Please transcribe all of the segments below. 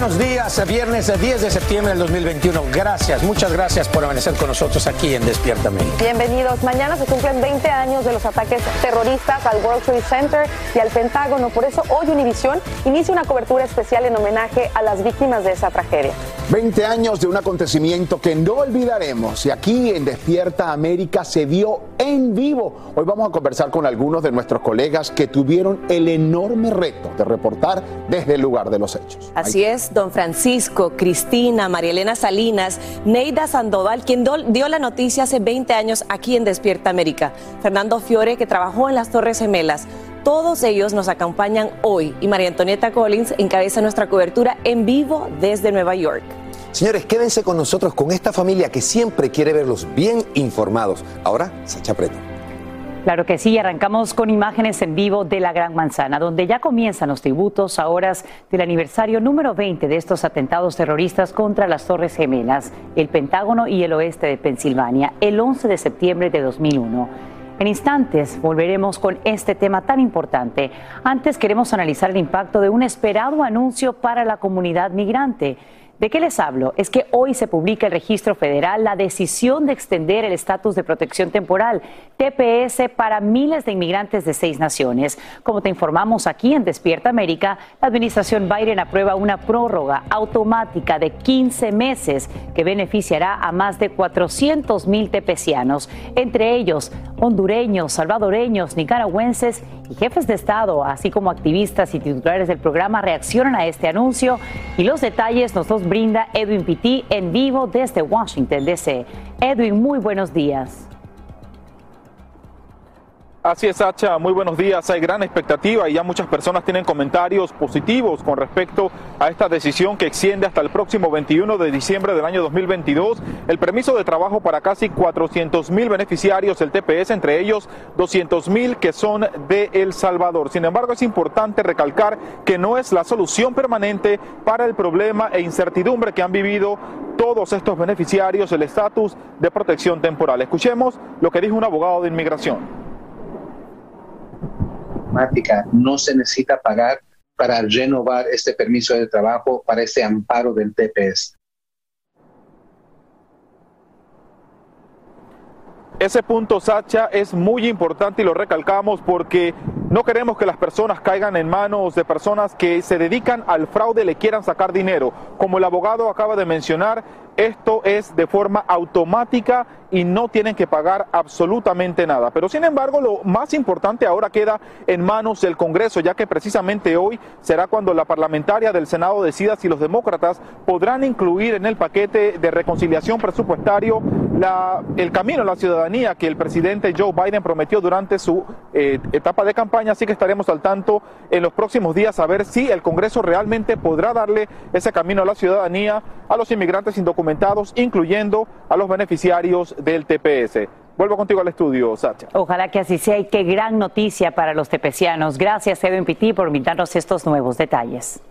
buenos días, viernes 10 de septiembre del 2021. Gracias, muchas gracias por amanecer con nosotros aquí en Despierta América. Bienvenidos. Mañana se cumplen 20 años de los ataques terroristas al World Trade Center y al Pentágono. Por eso hoy Univisión inicia una cobertura especial en homenaje a las víctimas de esa tragedia. 20 años de un acontecimiento que no olvidaremos y aquí en Despierta América se vio en vivo. Hoy vamos a conversar con algunos de nuestros colegas que tuvieron el enorme reto de reportar desde el lugar de los hechos. Así es, don Francisco, Cristina, María Elena Salinas, Neida Sandoval, quien dio la noticia hace 20 años aquí en Despierta América, Fernando Fiore, que trabajó en las Torres Gemelas. Todos ellos nos acompañan hoy y María Antonieta Collins encabeza nuestra cobertura en vivo desde Nueva York. Señores, quédense con nosotros, con esta familia que siempre quiere verlos bien informados. Ahora, Sacha Preto. Claro que sí, arrancamos con imágenes en vivo de la Gran Manzana, donde ya comienzan los tributos a horas del aniversario número 20 de estos atentados terroristas contra las Torres Gemelas, el Pentágono y el oeste de Pensilvania, el 11 de septiembre de 2001. En instantes volveremos con este tema tan importante. Antes queremos analizar el impacto de un esperado anuncio para la comunidad migrante. ¿De qué les hablo? Es que hoy se publica el registro federal la decisión de extender el estatus de protección temporal, TPS, para miles de inmigrantes de seis naciones. Como te informamos aquí en Despierta América, la administración Biden aprueba una prórroga automática de 15 meses que beneficiará a más de 400 mil tepecianos, entre ellos hondureños, salvadoreños, nicaragüenses y jefes de Estado, así como activistas y titulares del programa reaccionan a este anuncio y los detalles nos los brinda Edwin Pitti en vivo desde Washington, D.C. Edwin, muy buenos días. Así es, Sacha, muy buenos días. Hay gran expectativa y ya muchas personas tienen comentarios positivos con respecto a esta decisión que extiende hasta el próximo 21 de diciembre del año 2022 el permiso de trabajo para casi 400 mil beneficiarios del TPS, entre ellos 200 mil que son de El Salvador. Sin embargo, es importante recalcar que no es la solución permanente para el problema e incertidumbre que han vivido todos estos beneficiarios el estatus de protección temporal. Escuchemos lo que dijo un abogado de inmigración no se necesita pagar para renovar este permiso de trabajo para este amparo del TPS. Ese punto, Sacha, es muy importante y lo recalcamos porque no queremos que las personas caigan en manos de personas que se dedican al fraude y le quieran sacar dinero. Como el abogado acaba de mencionar, esto es de forma automática y no tienen que pagar absolutamente nada. Pero sin embargo, lo más importante ahora queda en manos del Congreso, ya que precisamente hoy será cuando la parlamentaria del Senado decida si los demócratas podrán incluir en el paquete de reconciliación presupuestario la, el camino a la ciudadanía que el presidente Joe Biden prometió durante su eh, etapa de campaña. Así que estaremos al tanto en los próximos días a ver si el Congreso realmente podrá darle ese camino a la ciudadanía a los inmigrantes indocumentados, incluyendo a los beneficiarios del TPS. Vuelvo contigo al estudio, Sacha. Ojalá que así sea y qué gran noticia para los tepecianos. Gracias, Edwin Pitti, por invitarnos estos nuevos detalles.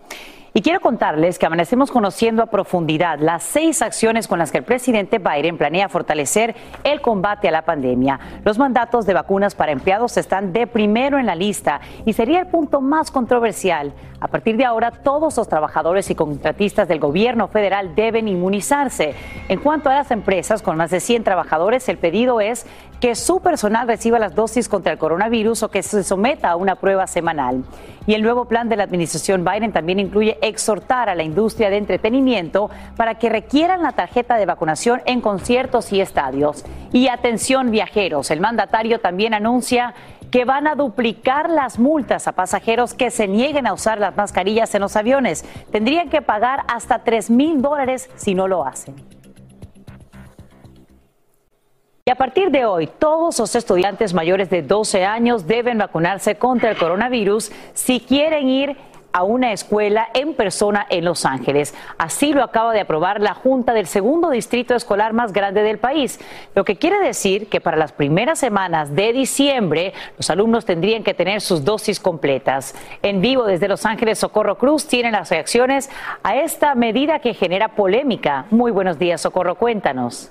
Y quiero contarles que amanecemos conociendo a profundidad las seis acciones con las que el presidente Biden planea fortalecer el combate a la pandemia. Los mandatos de vacunas para empleados están de primero en la lista y sería el punto más controversial. A partir de ahora, todos los trabajadores y contratistas del gobierno federal deben inmunizarse. En cuanto a las empresas con más de 100 trabajadores, el pedido es que su personal reciba las dosis contra el coronavirus o que se someta a una prueba semanal. Y el nuevo plan de la administración Biden también incluye exhortar a la industria de entretenimiento para que requieran la tarjeta de vacunación en conciertos y estadios. Y atención viajeros, el mandatario también anuncia que van a duplicar las multas a pasajeros que se nieguen a usar las mascarillas en los aviones. Tendrían que pagar hasta 3 mil dólares si no lo hacen. Y a partir de hoy, todos los estudiantes mayores de 12 años deben vacunarse contra el coronavirus si quieren ir a una escuela en persona en Los Ángeles. Así lo acaba de aprobar la Junta del segundo distrito escolar más grande del país, lo que quiere decir que para las primeras semanas de diciembre los alumnos tendrían que tener sus dosis completas. En vivo desde Los Ángeles, Socorro Cruz tiene las reacciones a esta medida que genera polémica. Muy buenos días, Socorro, cuéntanos.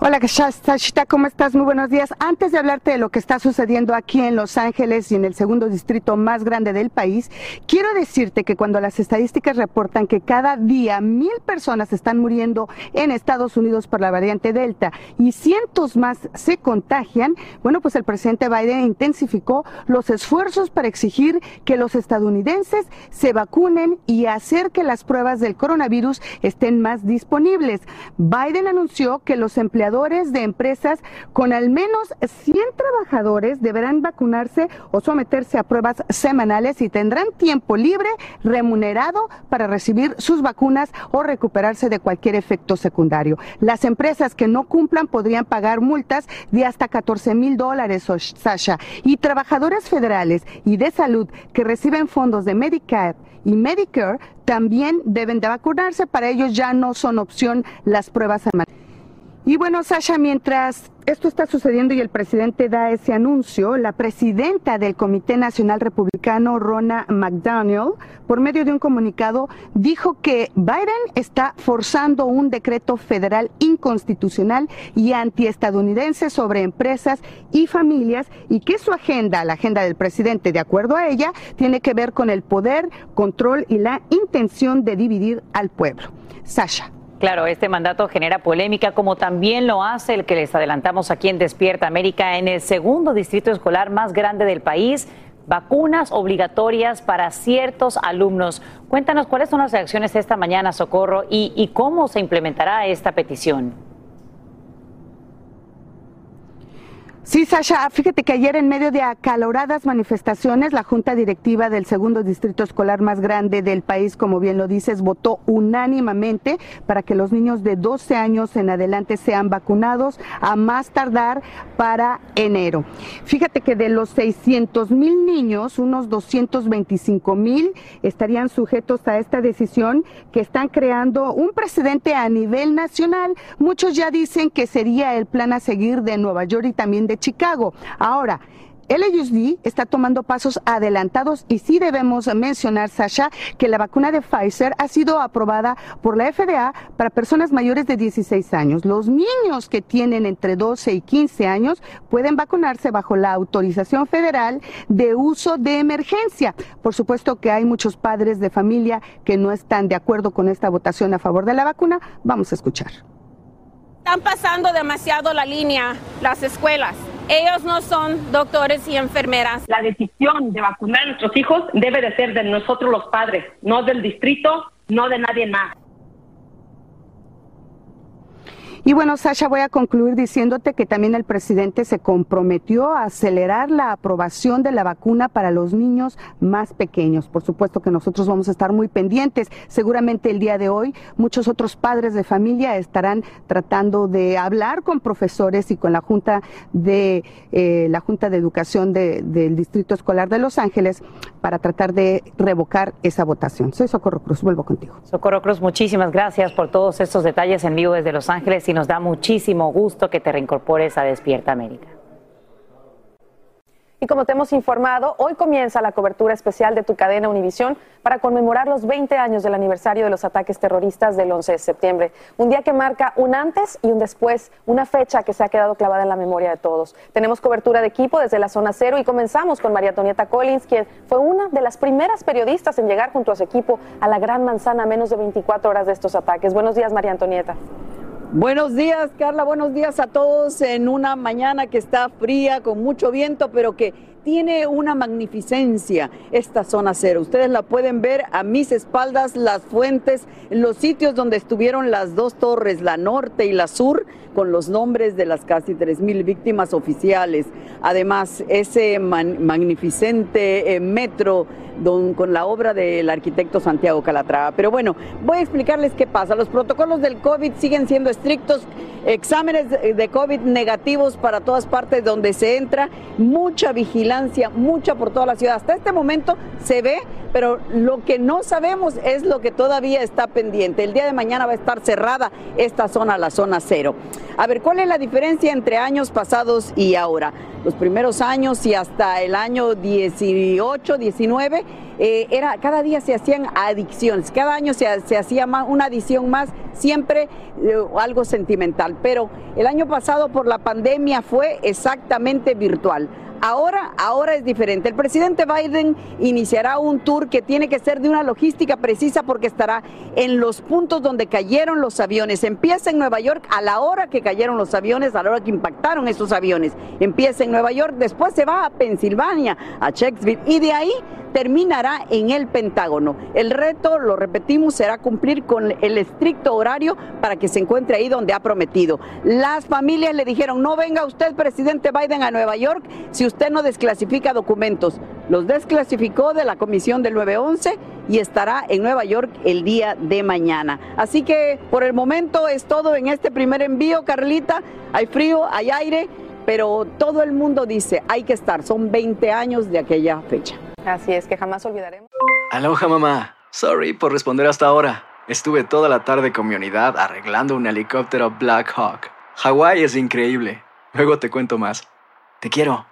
Hola, Sashita, ¿cómo estás? Muy buenos días. Antes de hablarte de lo que está sucediendo aquí en Los Ángeles y en el segundo distrito más grande del país, quiero decirte que cuando las estadísticas reportan que cada día mil personas están muriendo en Estados Unidos por la variante Delta y cientos más se contagian, bueno, pues el presidente Biden intensificó los esfuerzos para exigir que los estadounidenses se vacunen y hacer que las pruebas del coronavirus estén más disponibles. Biden anunció que los empleados de empresas con al menos 100 trabajadores deberán vacunarse o someterse a pruebas semanales y tendrán tiempo libre remunerado para recibir sus vacunas o recuperarse de cualquier efecto secundario. Las empresas que no cumplan podrían pagar multas de hasta 14 mil dólares, Sasha, y trabajadores federales y de salud que reciben fondos de Medicare y Medicare también deben de vacunarse. Para ellos ya no son opción las pruebas semanales. Y bueno, Sasha, mientras esto está sucediendo y el presidente da ese anuncio, la presidenta del Comité Nacional Republicano, Rona McDaniel, por medio de un comunicado, dijo que Biden está forzando un decreto federal inconstitucional y antiestadounidense sobre empresas y familias y que su agenda, la agenda del presidente, de acuerdo a ella, tiene que ver con el poder, control y la intención de dividir al pueblo. Sasha. Claro, este mandato genera polémica, como también lo hace el que les adelantamos aquí en Despierta América, en el segundo distrito escolar más grande del país. Vacunas obligatorias para ciertos alumnos. Cuéntanos cuáles son las reacciones esta mañana, Socorro, y, y cómo se implementará esta petición. Sí, Sasha, fíjate que ayer en medio de acaloradas manifestaciones, la Junta Directiva del segundo distrito escolar más grande del país, como bien lo dices, votó unánimamente para que los niños de 12 años en adelante sean vacunados a más tardar para enero. Fíjate que de los 600 mil niños, unos 225 mil estarían sujetos a esta decisión que están creando un precedente a nivel nacional. Muchos ya dicen que sería el plan a seguir de Nueva York y también Chicago. Ahora, LUSD está tomando pasos adelantados y sí debemos mencionar, Sasha, que la vacuna de Pfizer ha sido aprobada por la FDA para personas mayores de 16 años. Los niños que tienen entre 12 y 15 años pueden vacunarse bajo la autorización federal de uso de emergencia. Por supuesto que hay muchos padres de familia que no están de acuerdo con esta votación a favor de la vacuna. Vamos a escuchar. Están pasando demasiado la línea las escuelas. Ellos no son doctores y enfermeras. La decisión de vacunar a nuestros hijos debe de ser de nosotros los padres, no del distrito, no de nadie más. Y bueno, Sasha, voy a concluir diciéndote que también el presidente se comprometió a acelerar la aprobación de la vacuna para los niños más pequeños. Por supuesto que nosotros vamos a estar muy pendientes. Seguramente el día de hoy muchos otros padres de familia estarán tratando de hablar con profesores y con la Junta de eh, la Junta de Educación del Distrito Escolar de Los Ángeles para tratar de revocar esa votación. Soy Socorro Cruz, vuelvo contigo. Socorro Cruz, muchísimas gracias por todos estos detalles en vivo desde Los Ángeles y nos da muchísimo gusto que te reincorpores a Despierta América. Y como te hemos informado, hoy comienza la cobertura especial de tu cadena Univisión para conmemorar los 20 años del aniversario de los ataques terroristas del 11 de septiembre. Un día que marca un antes y un después, una fecha que se ha quedado clavada en la memoria de todos. Tenemos cobertura de equipo desde la zona cero y comenzamos con María Antonieta Collins, quien fue una de las primeras periodistas en llegar junto a su equipo a la Gran Manzana a menos de 24 horas de estos ataques. Buenos días, María Antonieta. Buenos días, Carla. Buenos días a todos en una mañana que está fría, con mucho viento, pero que tiene una magnificencia esta zona cero. Ustedes la pueden ver a mis espaldas, las fuentes, los sitios donde estuvieron las dos torres, la norte y la sur, con los nombres de las casi 3.000 víctimas oficiales. Además, ese magnificente eh, metro con la obra del arquitecto Santiago Calatrava. Pero bueno, voy a explicarles qué pasa. Los protocolos del COVID siguen siendo estrictos, exámenes de COVID negativos para todas partes donde se entra, mucha vigilancia, mucha por toda la ciudad. Hasta este momento se ve, pero lo que no sabemos es lo que todavía está pendiente. El día de mañana va a estar cerrada esta zona, la zona cero. A ver, ¿cuál es la diferencia entre años pasados y ahora? Los primeros años y hasta el año 18, 19, eh, era, cada día se hacían adicciones, cada año se, hacía más, una adición más, siempre eh, algo sentimental. Pero el año pasado por la pandemia fue exactamente virtual. Ahora, ahora es diferente. El presidente Biden iniciará un tour que tiene que ser de una logística precisa porque estará en los puntos donde cayeron los aviones. Empieza en Nueva York a la hora que cayeron los aviones, a la hora que impactaron esos aviones. Empieza en Nueva York, después se va a Pensilvania, a Shakespeare y de ahí terminará en el Pentágono. El reto, lo repetimos, será cumplir con el estricto horario para que se encuentre ahí donde ha prometido. Las familias le dijeron, no venga usted, presidente Biden, a Nueva York si usted no desclasifica documentos. Los desclasificó de la comisión del 911 y estará en Nueva York el día de mañana. Así que por el momento es todo en este primer envío, Carlita. Hay frío, hay aire, pero todo el mundo dice, hay que estar. Son 20 años de aquella fecha. Así es que jamás olvidaremos. Aloha mamá. Sorry por responder hasta ahora. Estuve toda la tarde con mi unidad arreglando un helicóptero Black Hawk. Hawái es increíble. Luego te cuento más. Te quiero.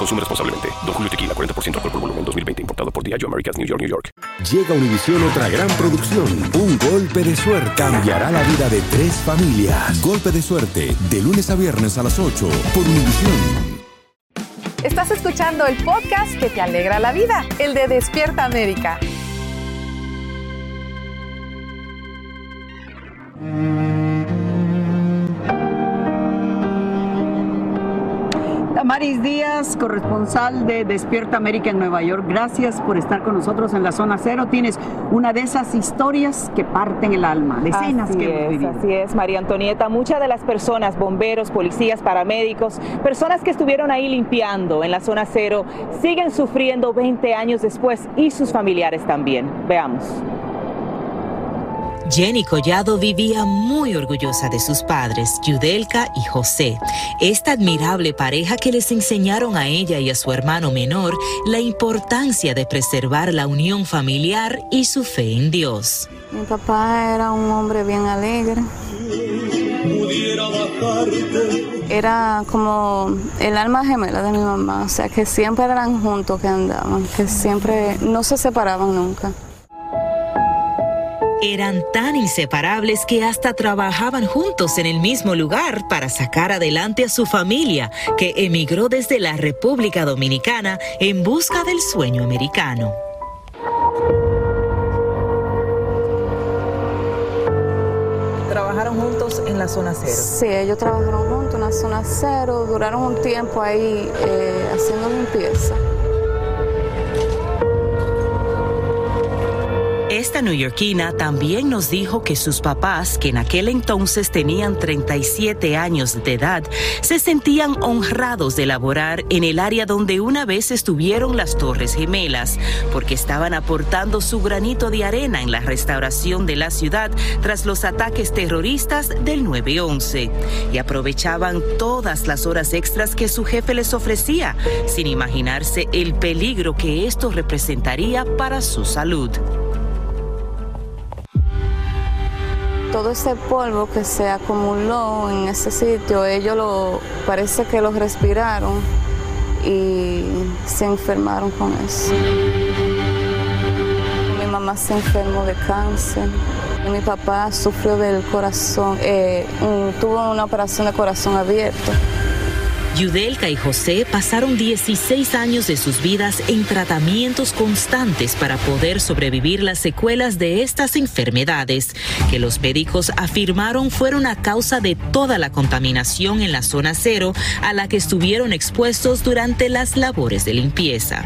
Consume responsablemente. Don Julio Tequila, 40% alcohol por volumen, 2020. Importado por Diageo Americas, New York, New York. Llega a Univisión otra gran producción. Un golpe de suerte. Cambiará la vida de tres familias. Golpe de suerte. De lunes a viernes a las 8 por Univisión. Estás escuchando el podcast que te alegra la vida, el de Despierta América. Maris Díaz, corresponsal de Despierta América en Nueva York, gracias por estar con nosotros en la zona cero. Tienes una de esas historias que parten el alma, decenas así que es, hemos vivido. Así es, María Antonieta. Muchas de las personas, bomberos, policías, paramédicos, personas que estuvieron ahí limpiando en la zona cero, siguen sufriendo 20 años después y sus familiares también. Veamos. Jenny Collado vivía muy orgullosa de sus padres, Yudelka y José, esta admirable pareja que les enseñaron a ella y a su hermano menor la importancia de preservar la unión familiar y su fe en Dios. Mi papá era un hombre bien alegre. Era como el alma gemela de mi mamá, o sea que siempre eran juntos que andaban, que siempre no se separaban nunca. Eran tan inseparables que hasta trabajaban juntos en el mismo lugar para sacar adelante a su familia, que emigró desde la República Dominicana en busca del sueño americano. Trabajaron juntos en la zona cero. Sí, ellos trabajaron juntos en la zona cero, duraron un tiempo ahí eh, haciendo limpieza. Esta neoyorquina también nos dijo que sus papás, que en aquel entonces tenían 37 años de edad, se sentían honrados de laborar en el área donde una vez estuvieron las Torres Gemelas, porque estaban aportando su granito de arena en la restauración de la ciudad tras los ataques terroristas del 9-11 y aprovechaban todas las horas extras que su jefe les ofrecía, sin imaginarse el peligro que esto representaría para su salud. Todo ese polvo que se acumuló en ese sitio, ellos lo parece que lo respiraron y se enfermaron con eso. Mi mamá se enfermó de cáncer. Mi papá sufrió del corazón, eh, tuvo una operación de corazón abierto. Yudelka y José pasaron 16 años de sus vidas en tratamientos constantes para poder sobrevivir las secuelas de estas enfermedades, que los médicos afirmaron fueron a causa de toda la contaminación en la zona cero a la que estuvieron expuestos durante las labores de limpieza.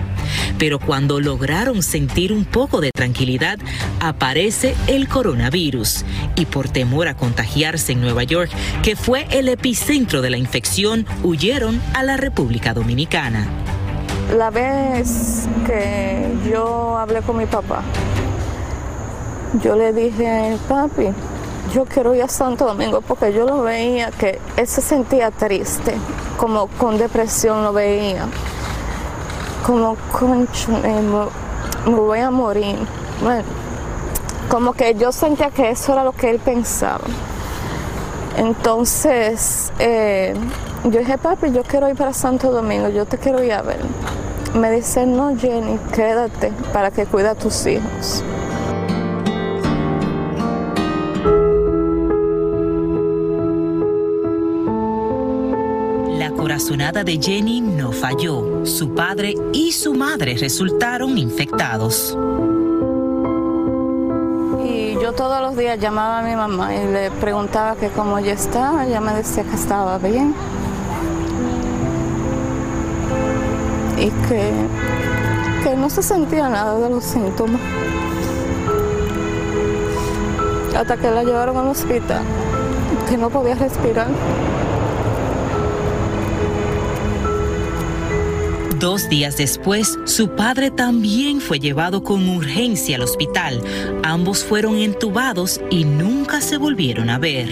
Pero cuando lograron sentir un poco de tranquilidad, aparece el coronavirus. Y por temor a contagiarse en Nueva York, que fue el epicentro de la infección, huyeron a la República Dominicana. La vez que yo hablé con mi papá, yo le dije, papi, yo quiero ir a Santo Domingo porque yo lo veía que él se sentía triste, como con depresión lo veía, como concho, me, me voy a morir. Bueno, como que yo sentía que eso era lo que él pensaba. Entonces, eh, yo dije, papi, yo quiero ir para Santo Domingo, yo te quiero ir a ver. Me dice, no, Jenny, quédate para que cuida a tus hijos. La corazonada de Jenny no falló. Su padre y su madre resultaron infectados. Y yo todos los días llamaba a mi mamá y le preguntaba que cómo ella estaba. Ella me decía que estaba bien. Y que, que no se sentía nada de los síntomas. Hasta que la llevaron al hospital, que no podía respirar. Dos días después, su padre también fue llevado con urgencia al hospital. Ambos fueron entubados y nunca se volvieron a ver.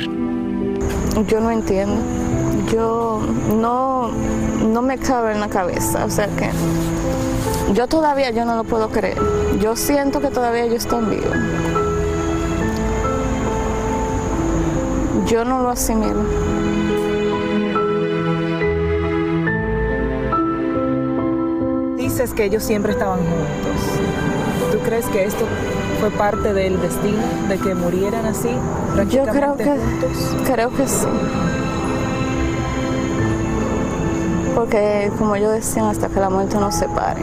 Yo no entiendo. Yo no, no me cabe en la cabeza. O sea que yo todavía yo no lo puedo creer. Yo siento que todavía ellos están vivos. Yo no lo asimilo. Dices que ellos siempre estaban juntos. ¿Tú crees que esto fue parte del destino de que murieran así? Yo creo que juntos? creo que sí. Porque como yo decía, hasta que la muerte nos separe.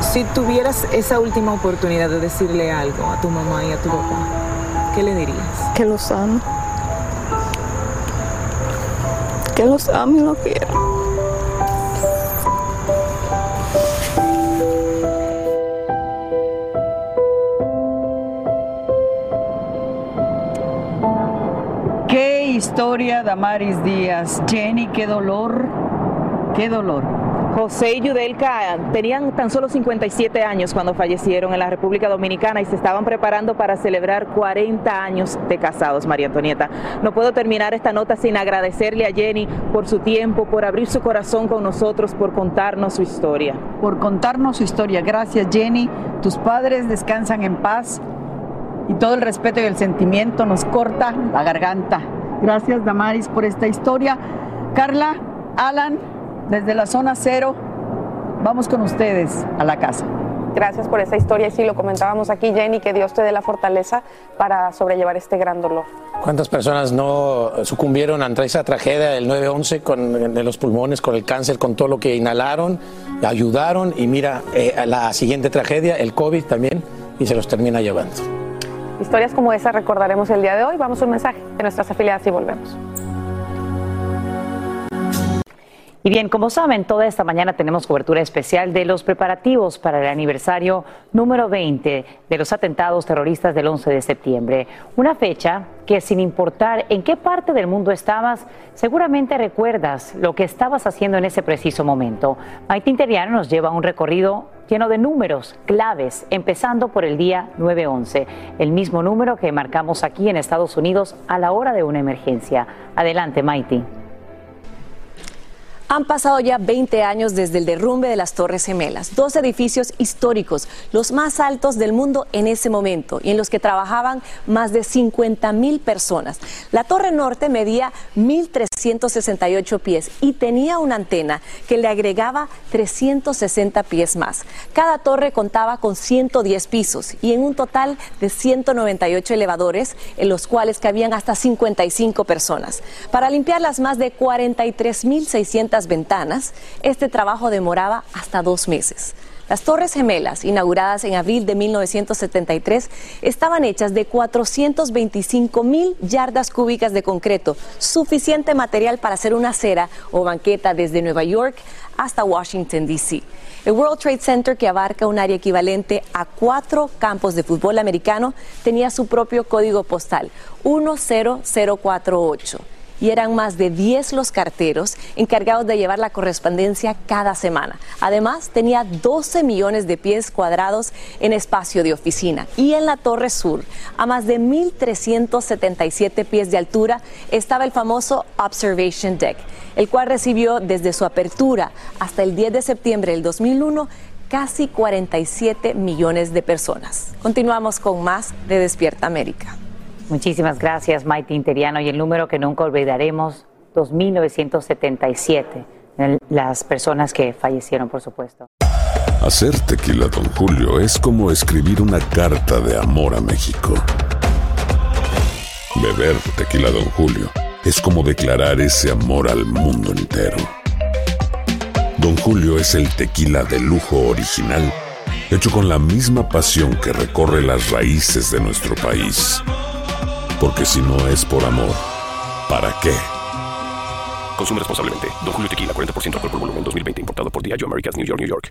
Si tuvieras esa última oportunidad de decirle algo a tu mamá y a tu papá, ¿qué le dirías? Que los amo. Que los amo y los quiero. Damaris Díaz. Jenny, qué dolor, qué dolor. José y Yudelka tenían tan solo 57 años cuando fallecieron en la República Dominicana y se estaban preparando para celebrar 40 años de casados, María Antonieta. No puedo terminar esta nota sin agradecerle a Jenny por su tiempo, por abrir su corazón con nosotros, por contarnos su historia. Por contarnos su historia. Gracias, Jenny. Tus padres descansan en paz y todo el respeto y el sentimiento nos corta la garganta. Gracias, Damaris, por esta historia. Carla, Alan, desde la zona cero, vamos con ustedes a la casa. Gracias por esa historia y sí, lo comentábamos aquí, Jenny, que Dios te dé la fortaleza para sobrellevar este gran dolor. ¿Cuántas personas no sucumbieron ante esa tragedia del 9-11 con de los pulmones, con el cáncer, con todo lo que inhalaron, ayudaron y mira, eh, la siguiente tragedia, el COVID también, y se los termina llevando. Historias como esa recordaremos el día de hoy. Vamos a un mensaje de nuestras afiliadas y volvemos. Y bien, como saben, toda esta mañana tenemos cobertura especial de los preparativos para el aniversario número 20 de los atentados terroristas del 11 de septiembre. Una fecha que sin importar en qué parte del mundo estabas, seguramente recuerdas lo que estabas haciendo en ese preciso momento. Maite Interiano nos lleva a un recorrido lleno de números claves, empezando por el día 911, el mismo número que marcamos aquí en Estados Unidos a la hora de una emergencia. Adelante, Maite. Han pasado ya 20 años desde el derrumbe de las Torres Gemelas, dos edificios históricos, los más altos del mundo en ese momento y en los que trabajaban más de 50 mil personas. La Torre Norte medía 1.368 pies y tenía una antena que le agregaba 360 pies más. Cada torre contaba con 110 pisos y en un total de 198 elevadores, en los cuales cabían hasta 55 personas. Para limpiar las más de 43.600 ventanas, este trabajo demoraba hasta dos meses. Las Torres Gemelas, inauguradas en abril de 1973, estaban hechas de 425 mil yardas cúbicas de concreto, suficiente material para hacer una acera o banqueta desde Nueva York hasta Washington, D.C. El World Trade Center, que abarca un área equivalente a cuatro campos de fútbol americano, tenía su propio código postal, 10048 y eran más de 10 los carteros encargados de llevar la correspondencia cada semana. Además, tenía 12 millones de pies cuadrados en espacio de oficina. Y en la Torre Sur, a más de 1.377 pies de altura, estaba el famoso Observation Deck, el cual recibió desde su apertura hasta el 10 de septiembre del 2001 casi 47 millones de personas. Continuamos con más de Despierta América. Muchísimas gracias, Maite Interiano. Y el número que nunca olvidaremos, 2.977, las personas que fallecieron, por supuesto. Hacer tequila, don Julio, es como escribir una carta de amor a México. Beber tequila, don Julio, es como declarar ese amor al mundo entero. Don Julio es el tequila de lujo original, hecho con la misma pasión que recorre las raíces de nuestro país porque si no es por amor, ¿para qué? Consume responsablemente. Don Julio Tequila, 40% alcohol por volumen, 2020. Importado por Diageo Americas, New York, New York.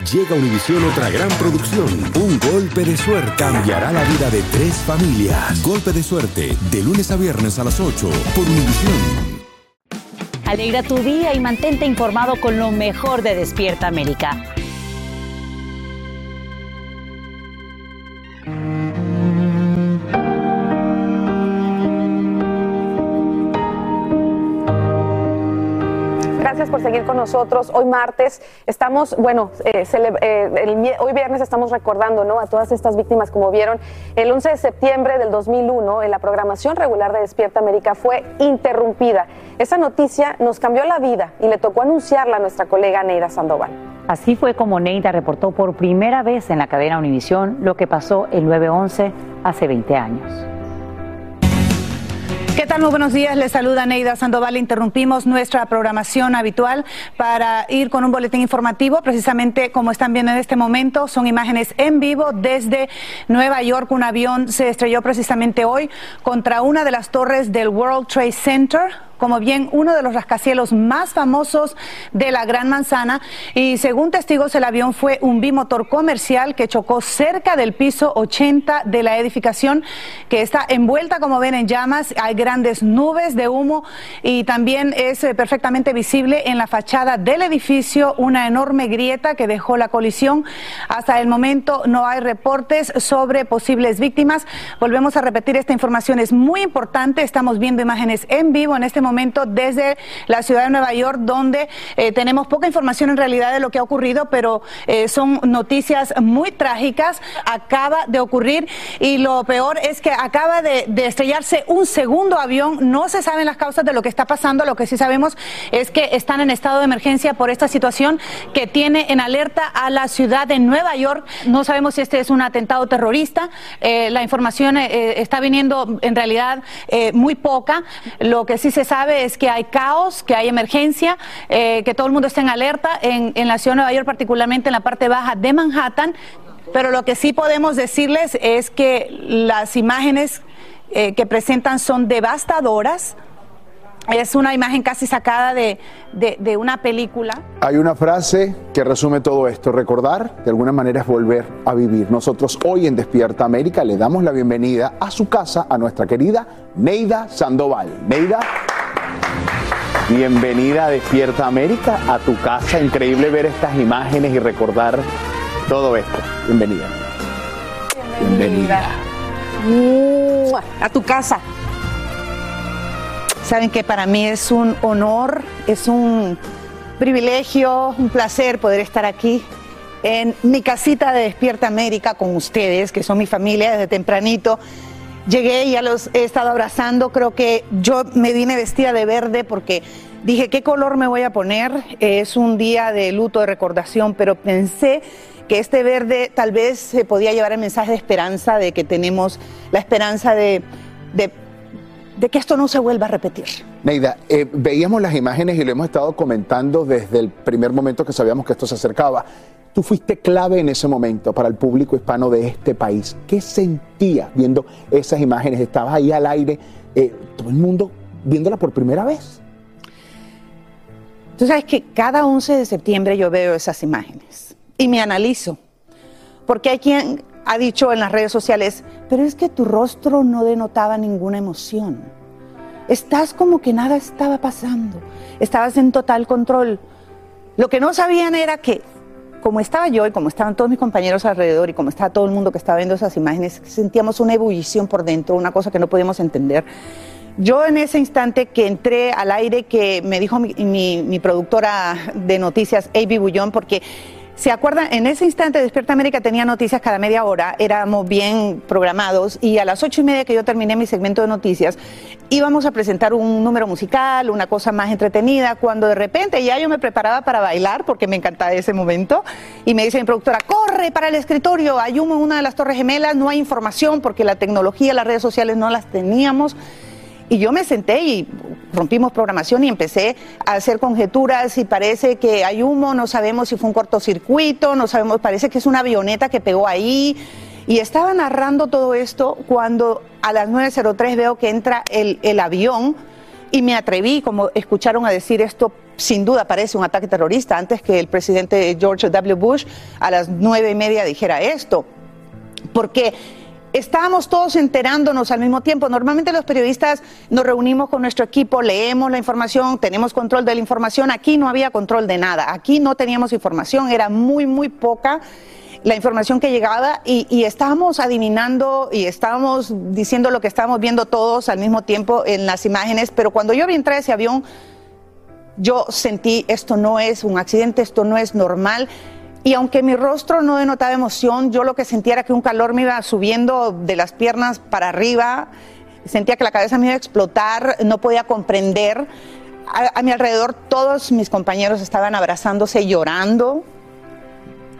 Llega a Univisión otra gran producción. Un golpe de suerte cambiará la vida de tres familias. Golpe de suerte, de lunes a viernes a las 8 por Univisión. Alegra tu día y mantente informado con lo mejor de Despierta América. Por seguir con nosotros. Hoy martes estamos, bueno, eh, eh, hoy viernes estamos recordando ¿no? a todas estas víctimas, como vieron, el 11 de septiembre del 2001, en la programación regular de Despierta América fue interrumpida. Esa noticia nos cambió la vida y le tocó anunciarla a nuestra colega Neida Sandoval. Así fue como Neida reportó por primera vez en la cadena Univisión lo que pasó el 9-11 hace 20 años. Muy buenos días. Les saluda Neida Sandoval. Interrumpimos nuestra programación habitual para ir con un boletín informativo. Precisamente como están viendo en este momento, son imágenes en vivo desde Nueva York. Un avión se estrelló precisamente hoy contra una de las torres del World Trade Center como bien uno de los rascacielos más famosos de la Gran Manzana y según testigos el avión fue un bimotor comercial que chocó cerca del piso 80 de la edificación que está envuelta como ven en llamas, hay grandes nubes de humo y también es eh, perfectamente visible en la fachada del edificio una enorme grieta que dejó la colisión. Hasta el momento no hay reportes sobre posibles víctimas. Volvemos a repetir, esta información es muy importante, estamos viendo imágenes en vivo en este momento desde la ciudad de Nueva York, donde eh, tenemos poca información en realidad de lo que ha ocurrido, pero eh, son noticias muy trágicas. Acaba de ocurrir y lo peor es que acaba de, estrellarse un segundo avión. No se saben las causas de lo que está pasando. Lo que sí sabemos es que están en estado de emergencia por esta situación que tiene en alerta a la ciudad de Nueva York. No sabemos si este es un atentado terrorista. Eh, la información está viniendo en realidad muy poca. Lo que sí se sabe es que hay caos, que hay emergencia, eh, que todo el mundo está en alerta en, la ciudad de Nueva York, particularmente en la parte baja de Manhattan. Pero lo que sí podemos decirles es que las imágenes eh, que presentan son devastadoras. Es una imagen casi sacada de una película. Hay una frase que resume todo esto. Recordar, de alguna manera, es volver a vivir. Nosotros hoy en Despierta América le damos la bienvenida a su casa a nuestra querida Neida Sandoval. Neida, bienvenida a Despierta América, a tu casa. Increíble ver estas imágenes y recordar todo esto. Bienvenida. Bienvenida. A tu casa. Saben que para mí es un honor, es un privilegio, un placer poder estar aquí en mi casita de Despierta América con ustedes, que son mi familia desde tempranito. Llegué y ya los he estado abrazando. Creo que yo me vine vestida de verde porque dije, ¿qué color me voy a poner? Es un día de luto, de recordación, pero pensé que este verde tal vez se podía llevar el mensaje de esperanza, de que tenemos la esperanza de, de, que esto no se vuelva a repetir. Neida, eh, veíamos las imágenes y lo hemos estado comentando desde el primer momento que sabíamos que esto se acercaba. Tú fuiste clave en ese momento para el público hispano de este país. ¿Qué sentías viendo esas imágenes? Estabas ahí al aire, eh, todo el mundo viéndola por primera vez. Tú sabes que cada 11 de septiembre yo veo esas imágenes y me analizo, porque hay quien ha dicho en las redes sociales, pero es que tu rostro no denotaba ninguna emoción. Estás como que nada estaba pasando, estabas en total control. Lo que no sabían era que, como estaba yo y como estaban todos mis compañeros alrededor y como estaba todo el mundo que estaba viendo esas imágenes, sentíamos una ebullición por dentro, una cosa que no podíamos entender. Yo en ese instante que entré al aire, que me dijo mi, productora de noticias, A.B. Bullón, porque se acuerdan, en ese instante Despierta América tenía noticias cada media hora, éramos bien programados y a las ocho y media que yo terminé mi segmento de noticias, íbamos a presentar un número musical, una cosa más entretenida, cuando de repente ya yo me preparaba para bailar, porque me encantaba ese momento, y me dice mi productora, corre para el escritorio, hay en una de las torres gemelas, no hay información porque la tecnología, las redes sociales no las teníamos. Y yo me senté y rompimos programación y empecé a hacer conjeturas y parece que hay humo, no sabemos si fue un cortocircuito, no sabemos, parece que es una avioneta que pegó ahí. Y estaba narrando todo esto cuando a las 9.03 veo que entra el, el avión y me atreví, como escucharon a decir esto, sin duda parece un ataque terrorista, antes que el presidente George W. Bush a las nueve y media dijera esto. Porque estábamos todos enterándonos al mismo tiempo. Normalmente los periodistas nos reunimos con nuestro equipo, leemos la información, tenemos control de la información. Aquí no había control de nada. Aquí no teníamos información, era muy, muy poca la información que llegaba y, estábamos adivinando y estábamos diciendo lo que estábamos viendo todos al mismo tiempo en las imágenes. Pero cuando yo vi entrar ese avión, yo sentí esto no es un accidente, esto no es normal. Y aunque mi rostro no denotaba emoción, yo lo que sentía era que un calor me iba subiendo de las piernas para arriba, sentía que la cabeza me iba a explotar, no podía comprender. A, mi alrededor todos mis compañeros estaban abrazándose llorando.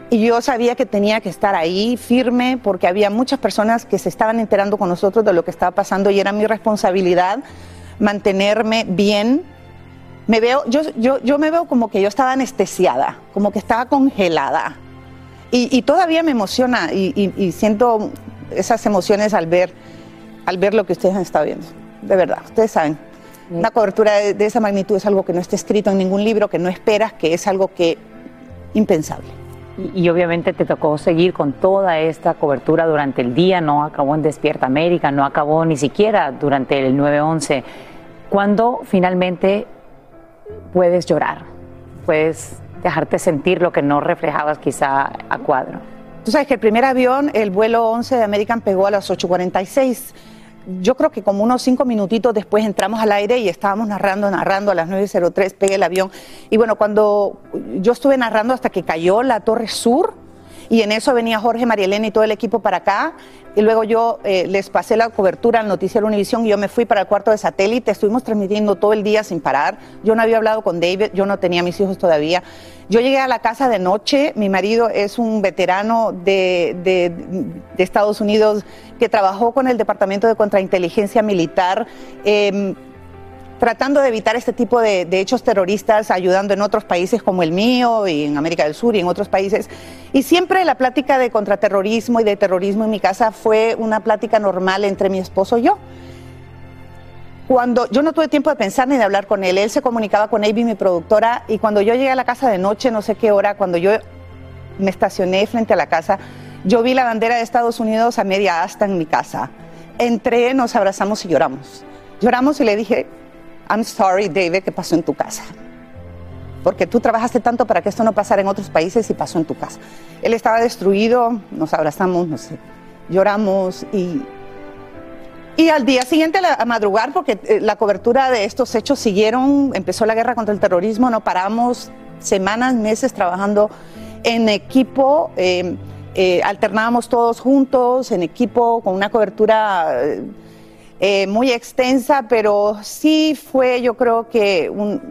Y yo sabía que tenía que estar ahí firme porque había muchas personas que se estaban enterando con nosotros de lo que estaba pasando y era mi responsabilidad mantenerme bien. Me veo, yo, yo, yo me veo como que yo estaba anestesiada, como que estaba congelada. Y, y todavía me emociona y, y- y siento esas emociones al ver, al ver lo que ustedes han estado viendo. De verdad, ustedes saben. Una cobertura de, de esa magnitud es algo que no está escrito en ningún libro, que no esperas, que es algo que impensable. Y, y obviamente te tocó seguir con toda esta cobertura durante el día, no acabó en Despierta América, no acabó ni siquiera durante el 9-11. ¿Cuándo finalmente puedes llorar? Puedes dejarte sentir lo que no reflejabas quizá a cuadro. Tú sabes que el primer avión, el vuelo 11 de American, pegó a las 8.46. yo creo que como unos cinco minutitos después entramos al aire y estábamos narrando, narrando a las 9.03, pegué el avión. Y bueno, cuando yo estuve narrando hasta que cayó la Torre Sur, y en eso venía Jorge, Marielena y todo el equipo para acá. Y luego yo eh, les pasé la cobertura al noticiero Univisión y yo me fui para el cuarto de satélite. Estuvimos transmitiendo todo el día sin parar. Yo no había hablado con David, yo no tenía mis hijos todavía. Yo llegué a la casa de noche. Mi marido es un veterano de, de, Estados Unidos que trabajó con el Departamento de Contrainteligencia Militar. Em, tratando de evitar este tipo de, hechos terroristas, ayudando en otros países como el mío y en América del Sur y en otros países. Y siempre la plática de contraterrorismo y de terrorismo en mi casa fue una plática normal entre mi esposo y yo. Cuando yo no tuve tiempo de pensar ni de hablar con él, él se comunicaba con Avi, mi productora, y cuando yo llegué a la casa de noche, no sé qué hora, cuando yo me estacioné frente a la casa, yo vi la bandera de Estados Unidos a media asta en mi casa. Entré, nos abrazamos y lloramos. Lloramos y le dije, I'm sorry, David, que pasó en tu casa. Porque tú trabajaste tanto para que esto no pasara en otros países y pasó en tu casa. Él estaba destruido, nos abrazamos, no sé, lloramos y, y al día siguiente a madrugar, porque eh, la cobertura de estos hechos siguieron, empezó la guerra contra el terrorismo, no paramos semanas, meses trabajando en equipo. Eh, eh, alternábamos todos juntos, en equipo, con una cobertura muy extensa, pero sí fue yo creo que un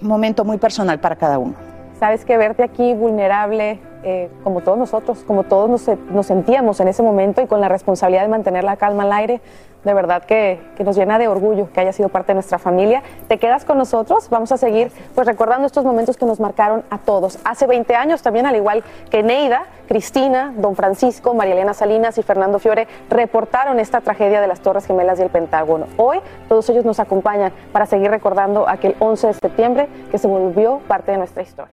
momento muy personal para cada uno. Sabes que verte aquí vulnerable, eh, como todos nosotros, como todos nos, nos, sentíamos en ese momento y con la responsabilidad de mantener la calma al aire, de verdad que, que, nos llena de orgullo que haya sido parte de nuestra familia. Te quedas con nosotros, vamos a seguir pues recordando estos momentos que nos marcaron a todos. Hace 20 años también, al igual que Neida, Cristina, Don Francisco, María Elena Salinas y Fernando Fiore reportaron esta tragedia de las Torres Gemelas y el Pentágono. Hoy todos ellos nos acompañan para seguir recordando aquel 11 de septiembre que se volvió parte de nuestra historia.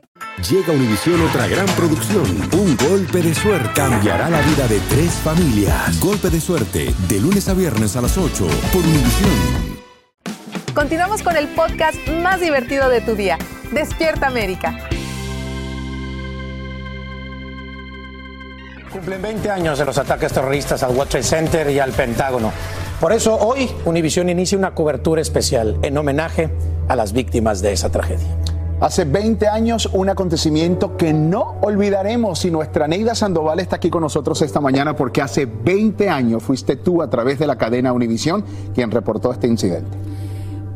Llega a Univisión otra gran producción. Un golpe de suerte cambiará la vida de tres familias. Golpe de suerte. De lunes a viernes a las 8 por Univisión. Continuamos con el podcast más divertido de tu día. Despierta América. Cumplen 20 años de los ataques terroristas al World Trade Center y al Pentágono. Por eso hoy Univisión inicia una cobertura especial en homenaje a las víctimas de esa tragedia. Hace 20 años un acontecimiento que no olvidaremos y nuestra Neida Sandoval está aquí con nosotros esta mañana porque hace 20 años fuiste tú a través de la cadena Univisión quien reportó este incidente.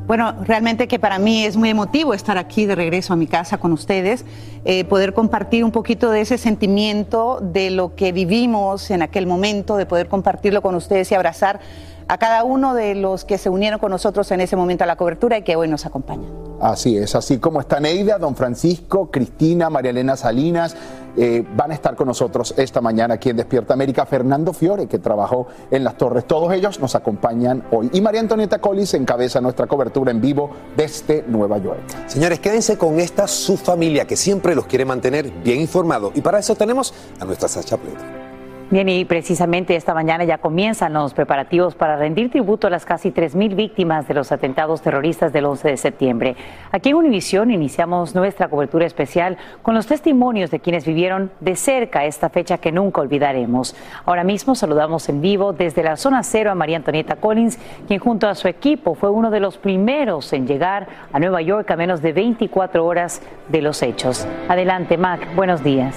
Bueno, realmente que para mí es muy emotivo estar aquí de regreso a mi casa con ustedes, eh, poder compartir un poquito de ese sentimiento de lo que vivimos en aquel momento, de poder compartirlo con ustedes y abrazar a cada uno de los que se unieron con nosotros en ese momento a la cobertura y que hoy nos acompañan. Así es, así como está Neida, don Francisco, Cristina, María Elena Salinas, eh, van a estar con nosotros esta mañana aquí en Despierta América. Fernando Fiore, que trabajó en las torres, todos ellos nos acompañan hoy. Y María Antonieta Collis encabeza nuestra cobertura en vivo desde Nueva York. Señores, quédense con esta su familia que siempre los quiere mantener bien informados. Y para eso tenemos a nuestra Sacha Pleta. Bien, y precisamente esta mañana ya comienzan los preparativos para rendir tributo a las casi 3.000 víctimas de los atentados terroristas del 11 de septiembre. Aquí en Univisión iniciamos nuestra cobertura especial con los testimonios de quienes vivieron de cerca esta fecha que nunca olvidaremos. Ahora mismo saludamos en vivo desde la zona cero a María Antonieta Collins, quien junto a su equipo fue uno de los primeros en llegar a Nueva York a menos de 24 horas de los hechos. Adelante, Mac, buenos días.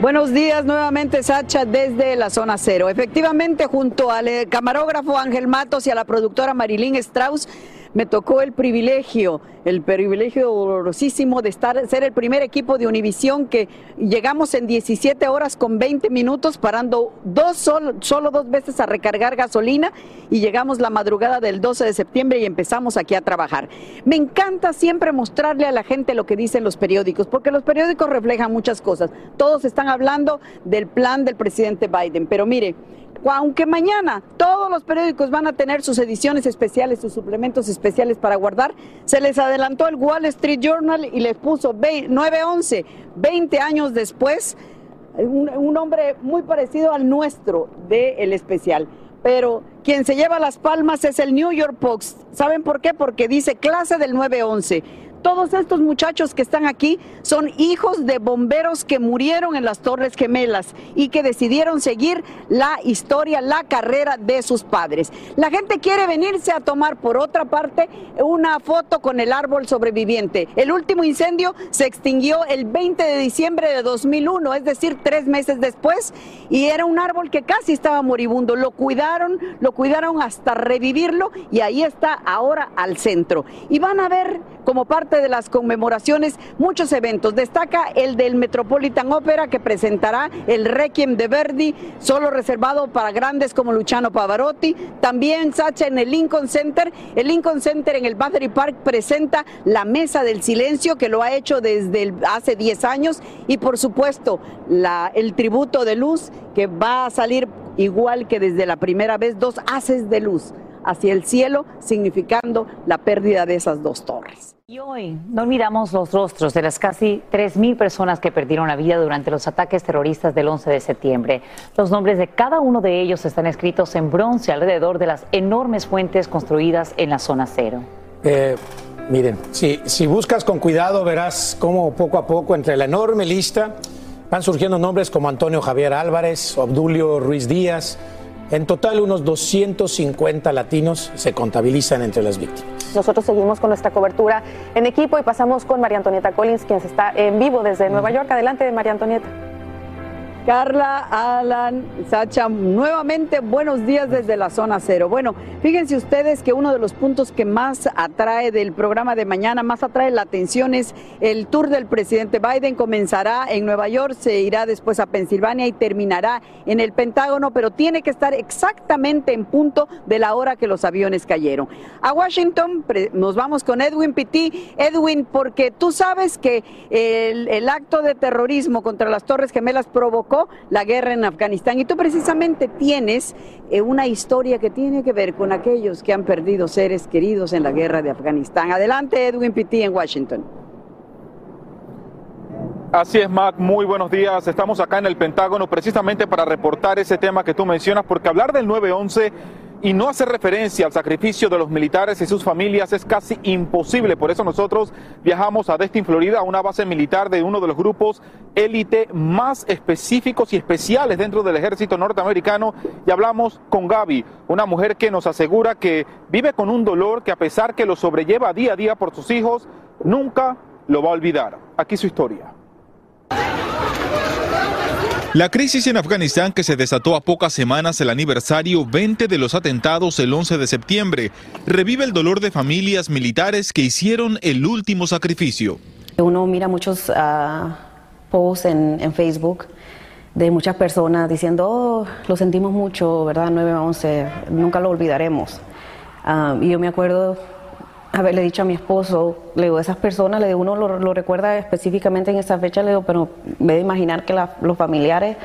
Buenos días nuevamente, Sacha, desde la zona cero. Efectivamente, junto al eh, camarógrafo Ángel Matos y a la productora Marilyn Strauss, me tocó el privilegio, el privilegio dolorosísimo de estar, ser el primer equipo de Univisión que llegamos en 17 horas con 20 minutos, parando dos solo, solo dos veces a recargar gasolina y llegamos la madrugada del 12 de septiembre y empezamos aquí a trabajar. Me encanta siempre mostrarle a la gente lo que dicen los periódicos, porque los periódicos reflejan muchas cosas. Todos están hablando del plan del presidente Biden, pero mire, aunque mañana todos los periódicos van a tener sus ediciones especiales, sus suplementos especiales para guardar, se les adelantó el Wall Street Journal y les puso 911, 20 años después, un, un nombre muy parecido al nuestro del especial. Pero quien se lleva las palmas es el New York Post. ¿Saben por qué? Porque dice clase del 911 todos estos muchachos que están aquí son hijos de bomberos que murieron en las Torres Gemelas y que decidieron seguir la historia, la carrera de sus padres. La gente quiere venirse a tomar, por otra parte, una foto con el árbol sobreviviente. El último incendio se extinguió el 20 de diciembre de 2001, es decir, tres meses después, y era un árbol que casi estaba moribundo. Lo cuidaron, lo cuidaron hasta revivirlo y ahí está ahora al centro. Y van a ver como parte de las conmemoraciones muchos eventos. Destaca el del Metropolitan Opera que presentará el Requiem de Verdi, solo reservado para grandes como Luciano Pavarotti. También Sacha en el Lincoln Center. El Lincoln Center en el Battery Park presenta la Mesa del Silencio que lo ha hecho desde hace 10 años y por supuesto el tributo de luz que va a salir igual que desde la primera vez, dos haces de luz hacia el cielo, significando la pérdida de esas dos torres. Y hoy no olvidamos los rostros de las casi 3.000 personas que perdieron la vida durante los ataques terroristas del 11 de septiembre. Los nombres de cada uno de ellos están escritos en bronce alrededor de las enormes fuentes construidas en la zona cero. Eh, miren, si, si buscas con cuidado verás cómo poco a poco entre la enorme lista van surgiendo nombres como Antonio Javier Álvarez, Obdulio Ruiz Díaz, en total, unos 250 latinos se contabilizan entre las víctimas. Nosotros seguimos con nuestra cobertura en equipo y pasamos con María Antonieta Collins, quien está en vivo desde Nueva York. Adelante, María Antonieta. Carla, Alan, Sacha, nuevamente buenos días desde la zona cero. Bueno, fíjense ustedes que uno de los puntos que más atrae del programa de mañana, más atrae la atención es el tour del presidente Biden. Comenzará en Nueva York, se irá después a Pensilvania y terminará en el Pentágono, pero tiene que estar exactamente en punto de la hora que los aviones cayeron. A Washington nos vamos con Edwin Pitti. Edwin, porque tú sabes que el, el acto de terrorismo contra las Torres Gemelas provocó la guerra en Afganistán. Y tú precisamente tienes eh, una historia que tiene que ver con aquellos que han perdido seres queridos en la guerra de Afganistán. Adelante, Edwin Pitti en Washington. Así es, Mac. Muy buenos días. Estamos acá en el Pentágono precisamente para reportar ese tema que tú mencionas, porque hablar del 911 y no hacer referencia al sacrificio de los militares y sus familias es casi imposible. Por eso nosotros viajamos a Destin, Florida, a una base militar de uno de los grupos élite más específicos y especiales dentro del ejército norteamericano y hablamos con Gaby, una mujer que nos asegura que vive con un dolor que a pesar que lo sobrelleva día a día por sus hijos, nunca lo va a olvidar. Aquí su historia. La crisis en Afganistán que se desató a pocas semanas del aniversario 20 de los atentados el 11 de septiembre revive el dolor de familias militares que hicieron el último sacrificio. Uno mira muchos uh, posts en, en, Facebook de muchas personas diciendo, oh, lo sentimos mucho, ¿verdad? 9-11, nunca lo olvidaremos. Uh, y yo me acuerdo haberle dicho a mi esposo, le digo, esas personas, le digo, uno lo, recuerda específicamente en esa fecha, le digo, pero me de imaginar que los familiares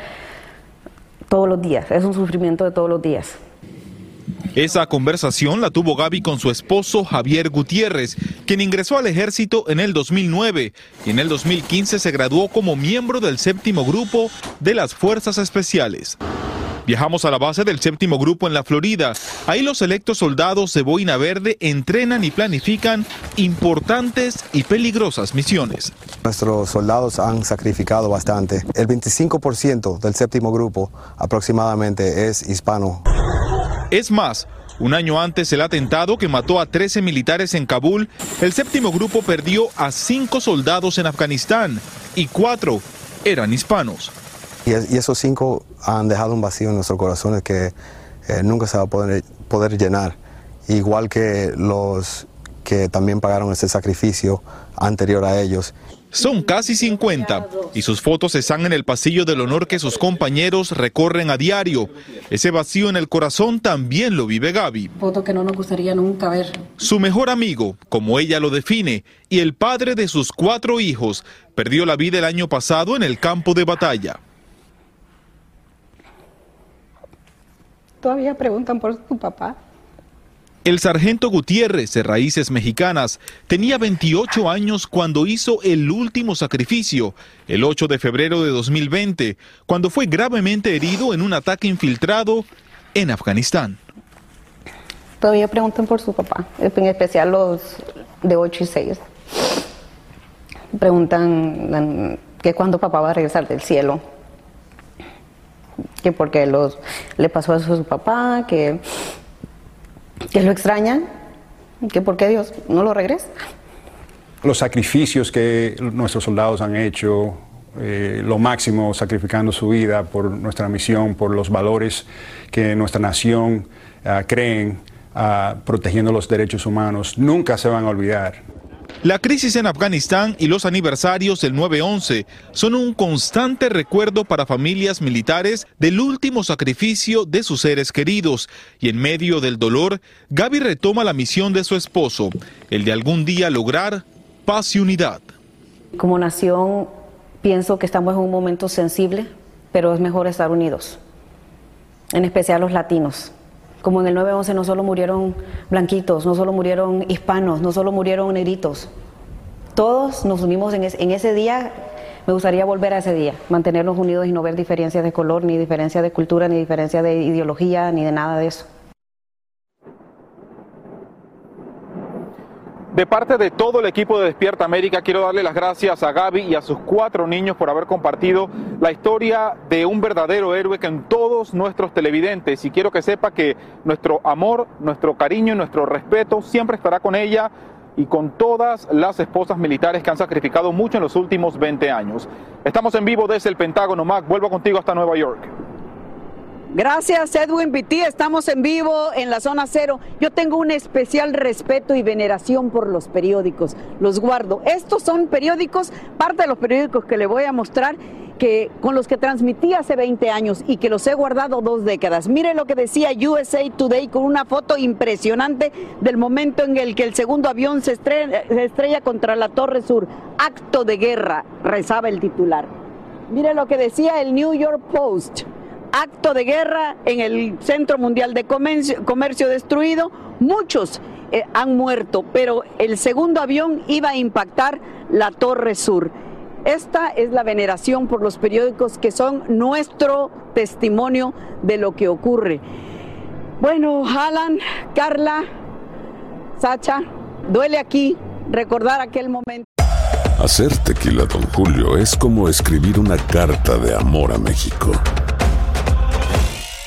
todos los días, es un sufrimiento de todos los días. Esa conversación la tuvo Gaby con su esposo Javier Gutiérrez, quien ingresó al ejército en el 2009 y en el 2015 se graduó como miembro del séptimo grupo de las Fuerzas Especiales. Viajamos a la base del séptimo grupo en la Florida. Ahí los electos soldados de Boina Verde entrenan y planifican importantes y peligrosas misiones. Nuestros soldados han sacrificado bastante. El 25% del séptimo grupo aproximadamente es hispano. Es más, un año antes del atentado que mató a 13 militares en Kabul, el séptimo grupo perdió a 5 soldados en Afganistán y 4 eran hispanos. Y, y esos cinco han dejado un vacío en nuestros corazones que eh, nunca se va a poder, poder llenar. Igual que los que también pagaron ese sacrificio anterior a ellos. Son casi 50 y sus fotos están en el pasillo del honor que sus compañeros recorren a diario. Ese vacío en el corazón también lo vive Gaby. Foto que no nos gustaría nunca ver. Su mejor amigo, como ella lo define, y el padre de sus cuatro hijos, perdió la vida el año pasado en el campo de batalla. Todavía preguntan por su papá. El sargento Gutiérrez, de raíces mexicanas, tenía 28 años cuando hizo el último sacrificio, el 8 de febrero de 2020, cuando fue gravemente herido en un ataque infiltrado en Afganistán. Todavía preguntan por su papá, en especial los de 8 y 6. Preguntan que cuándo papá va a regresar del cielo. Que porque le pasó eso a su papá, que que lo extrañan, que por qué Dios no lo regresa. Los sacrificios que nuestros soldados han hecho, eh, lo máximo sacrificando su vida por nuestra misión, por los valores que nuestra nación uh, creen, uh, protegiendo los derechos humanos, nunca se van a olvidar. La crisis en Afganistán y los aniversarios del 9-11 son un constante recuerdo para familias militares del último sacrificio de sus seres queridos. Y en medio del dolor, Gaby retoma la misión de su esposo, el de algún día lograr paz y unidad. Como nación, pienso que estamos en un momento sensible, pero es mejor estar unidos, en especial los latinos. Como en el 9-11 no solo murieron blanquitos, no solo murieron hispanos, no solo murieron negritos. Todos nos unimos en, en ese día. Me gustaría volver a ese día, mantenernos unidos y no ver diferencias de color, ni diferencias de cultura, ni diferencias de ideología, ni de nada de eso. De parte de todo el equipo de Despierta América, quiero darle las gracias a Gaby y a sus cuatro niños por haber compartido la historia de un verdadero héroe con todos nuestros televidentes. Y quiero que sepa que nuestro amor, nuestro cariño y nuestro respeto siempre estará con ella y con todas las esposas militares que han sacrificado mucho en los últimos 20 años. Estamos en vivo desde el Pentágono, Mac. Vuelvo contigo hasta Nueva York. Gracias Edwin Pitti, estamos en vivo en la zona cero. Yo tengo un especial respeto y veneración por los periódicos, los guardo. Estos son periódicos, parte de los periódicos que le voy a mostrar que con los que transmití hace 20 años y que los he guardado dos décadas. Mire lo que decía USA Today con una foto impresionante del momento en el que el segundo avión se estrella, se estrella contra la Torre Sur. Acto de guerra, rezaba el titular. Mire lo que decía el New York Post acto de guerra en el Centro Mundial de Comercio, destruido. Muchos eh, han muerto, pero el segundo avión iba a impactar la Torre Sur. Esta es la veneración por los periódicos que son nuestro testimonio de lo que ocurre. Bueno, Alan, Carla, Sacha, duele aquí recordar aquel momento. Hacer tequila, don Julio, es como escribir una carta de amor a México.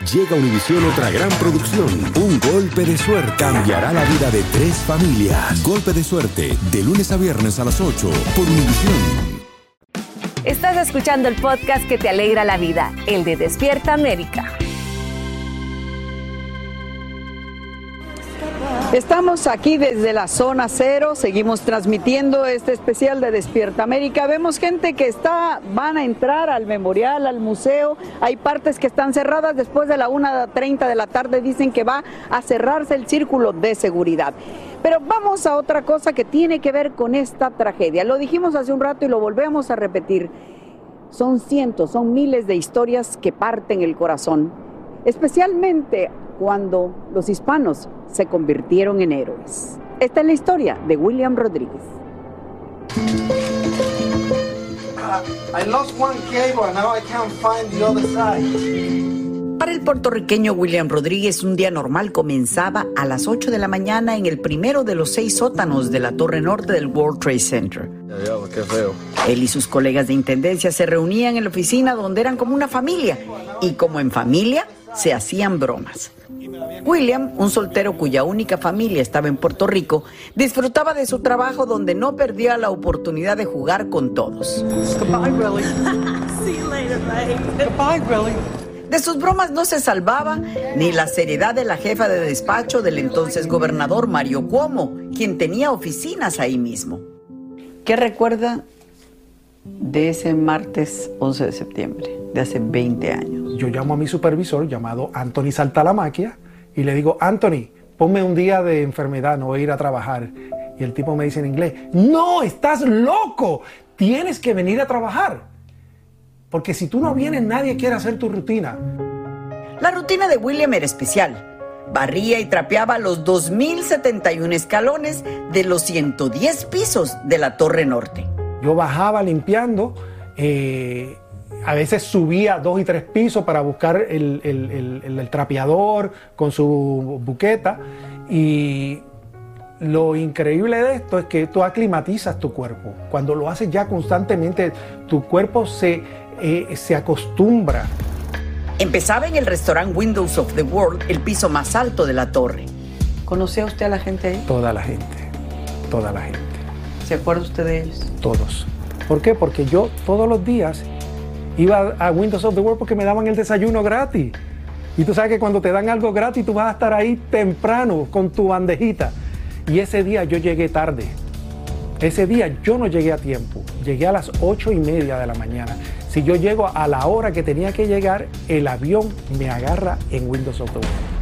Llega a Univisión otra gran producción. Un golpe de suerte cambiará la vida de tres familias. Golpe de suerte, de lunes a viernes a las 8 por Univisión. Estás escuchando el podcast que te alegra la vida, el de Despierta América. Estamos aquí desde la zona cero, seguimos transmitiendo este especial de Despierta América. Vemos gente que está, van a entrar al memorial, al museo. Hay partes que están cerradas después de la 1.30 de la tarde. Dicen que va a cerrarse el círculo de seguridad. Pero vamos a otra cosa que tiene que ver con esta tragedia. Lo dijimos hace un rato y lo volvemos a repetir. Son cientos, son miles de historias que parten el corazón, especialmente cuando los hispanos se convirtieron en héroes. Esta es la historia de William Rodríguez. Para el puertorriqueño William Rodríguez, un día normal comenzaba a las 8 de la mañana en el primero de los seis sótanos de la torre norte del World Trade Center. Él y sus colegas de intendencia se reunían en la oficina donde eran como una familia y como en familia se hacían bromas. William, un soltero cuya única familia estaba en Puerto Rico, disfrutaba de su trabajo donde no perdía la oportunidad de jugar con todos. De sus bromas no se salvaba ni la seriedad de la jefa de despacho del entonces gobernador Mario Cuomo, quien tenía oficinas ahí mismo. ¿Qué recuerda de ese martes 11 de septiembre, de hace 20 años? Yo llamo a mi supervisor llamado Anthony Saltalamaquia y le digo, Anthony, ponme un día de enfermedad, no voy a ir a trabajar. Y el tipo me dice en inglés, no, estás loco, tienes que venir a trabajar. Porque si tú no vienes, nadie quiere hacer tu rutina. La rutina de William era especial. Barría y trapeaba los 2.071 escalones de los 110 pisos de la Torre Norte. Yo bajaba limpiando, eh, a veces subía dos y tres pisos para buscar el, el, el, el, trapeador con su buqueta y lo increíble de esto es que tú aclimatizas tu cuerpo. Cuando lo haces ya constantemente, tu cuerpo se, eh, se acostumbra. Empezaba en el restaurante Windows of the World, el piso más alto de la torre. ¿Conocía usted a la gente ahí? Toda la gente, toda la gente. ¿Se acuerda usted de ellos? Todos. ¿Por qué? Porque yo todos los días iba a Windows of the World porque me daban el desayuno gratis. Y tú sabes que cuando te dan algo gratis, tú vas a estar ahí temprano con tu bandejita. Y ese día yo llegué tarde. Ese día yo no llegué a tiempo. Llegué a las ocho y media de la mañana. Si yo llego a la hora que tenía que llegar, el avión me agarra en Windows of the World.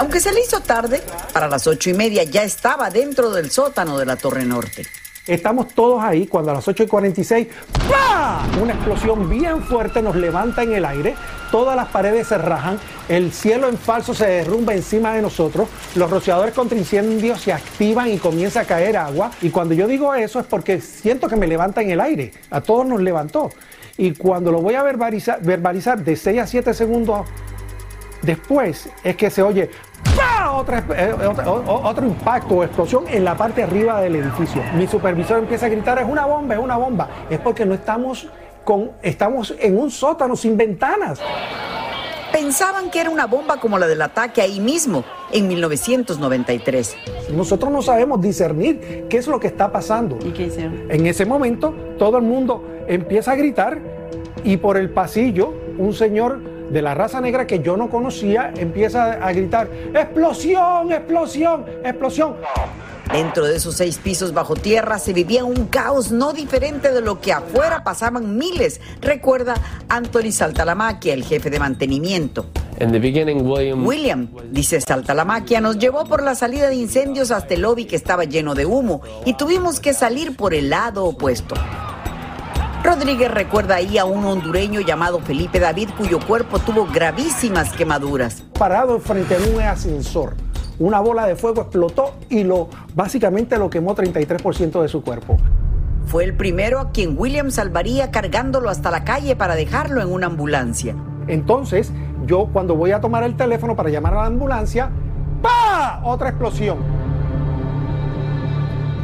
Aunque se le hizo tarde, para las ocho y media ya estaba dentro del sótano de la Torre Norte. Estamos todos ahí cuando a las 8 y 46, ¡pah! Una explosión bien fuerte nos levanta en el aire, todas las paredes se rajan, el cielo en falso se derrumba encima de nosotros, los rociadores contra incendios se activan y comienza a caer agua. Y cuando yo digo eso es porque siento que me levanta en el aire, a todos nos levantó. Y cuando lo voy a verbalizar, de 6 a 7 segundos después, es que se oye otra, eh, otro, otro impacto o explosión en la parte arriba del edificio. Mi supervisor empieza a gritar, es una bomba, es una bomba. Es porque no estamos con, estamos en un sótano sin ventanas. Pensaban que era una bomba como la del ataque ahí mismo, en 1993. Nosotros no sabemos discernir qué es lo que está pasando. ¿Y qué hicieron? En ese momento, todo el mundo empieza a gritar y por el pasillo, un señor de la raza negra que yo no conocía empieza a gritar, explosión, explosión, explosión. Dentro de esos seis pisos bajo tierra se vivía un caos no diferente de lo que afuera pasaban miles, recuerda Anthony Saltalamaquia, el jefe de mantenimiento. William... William, dice Saltalamaquia, nos llevó por la salida de incendios hasta el lobby que estaba lleno de humo y tuvimos que salir por el lado opuesto. Rodríguez recuerda ahí a un hondureño llamado Felipe David cuyo cuerpo tuvo gravísimas quemaduras. Parado frente a un ascensor, una bola de fuego explotó y lo básicamente lo quemó 33% de su cuerpo. Fue el primero a quien William salvaría cargándolo hasta la calle para dejarlo en una ambulancia. Entonces, yo cuando voy a tomar el teléfono para llamar a la ambulancia, ¡pa! Otra explosión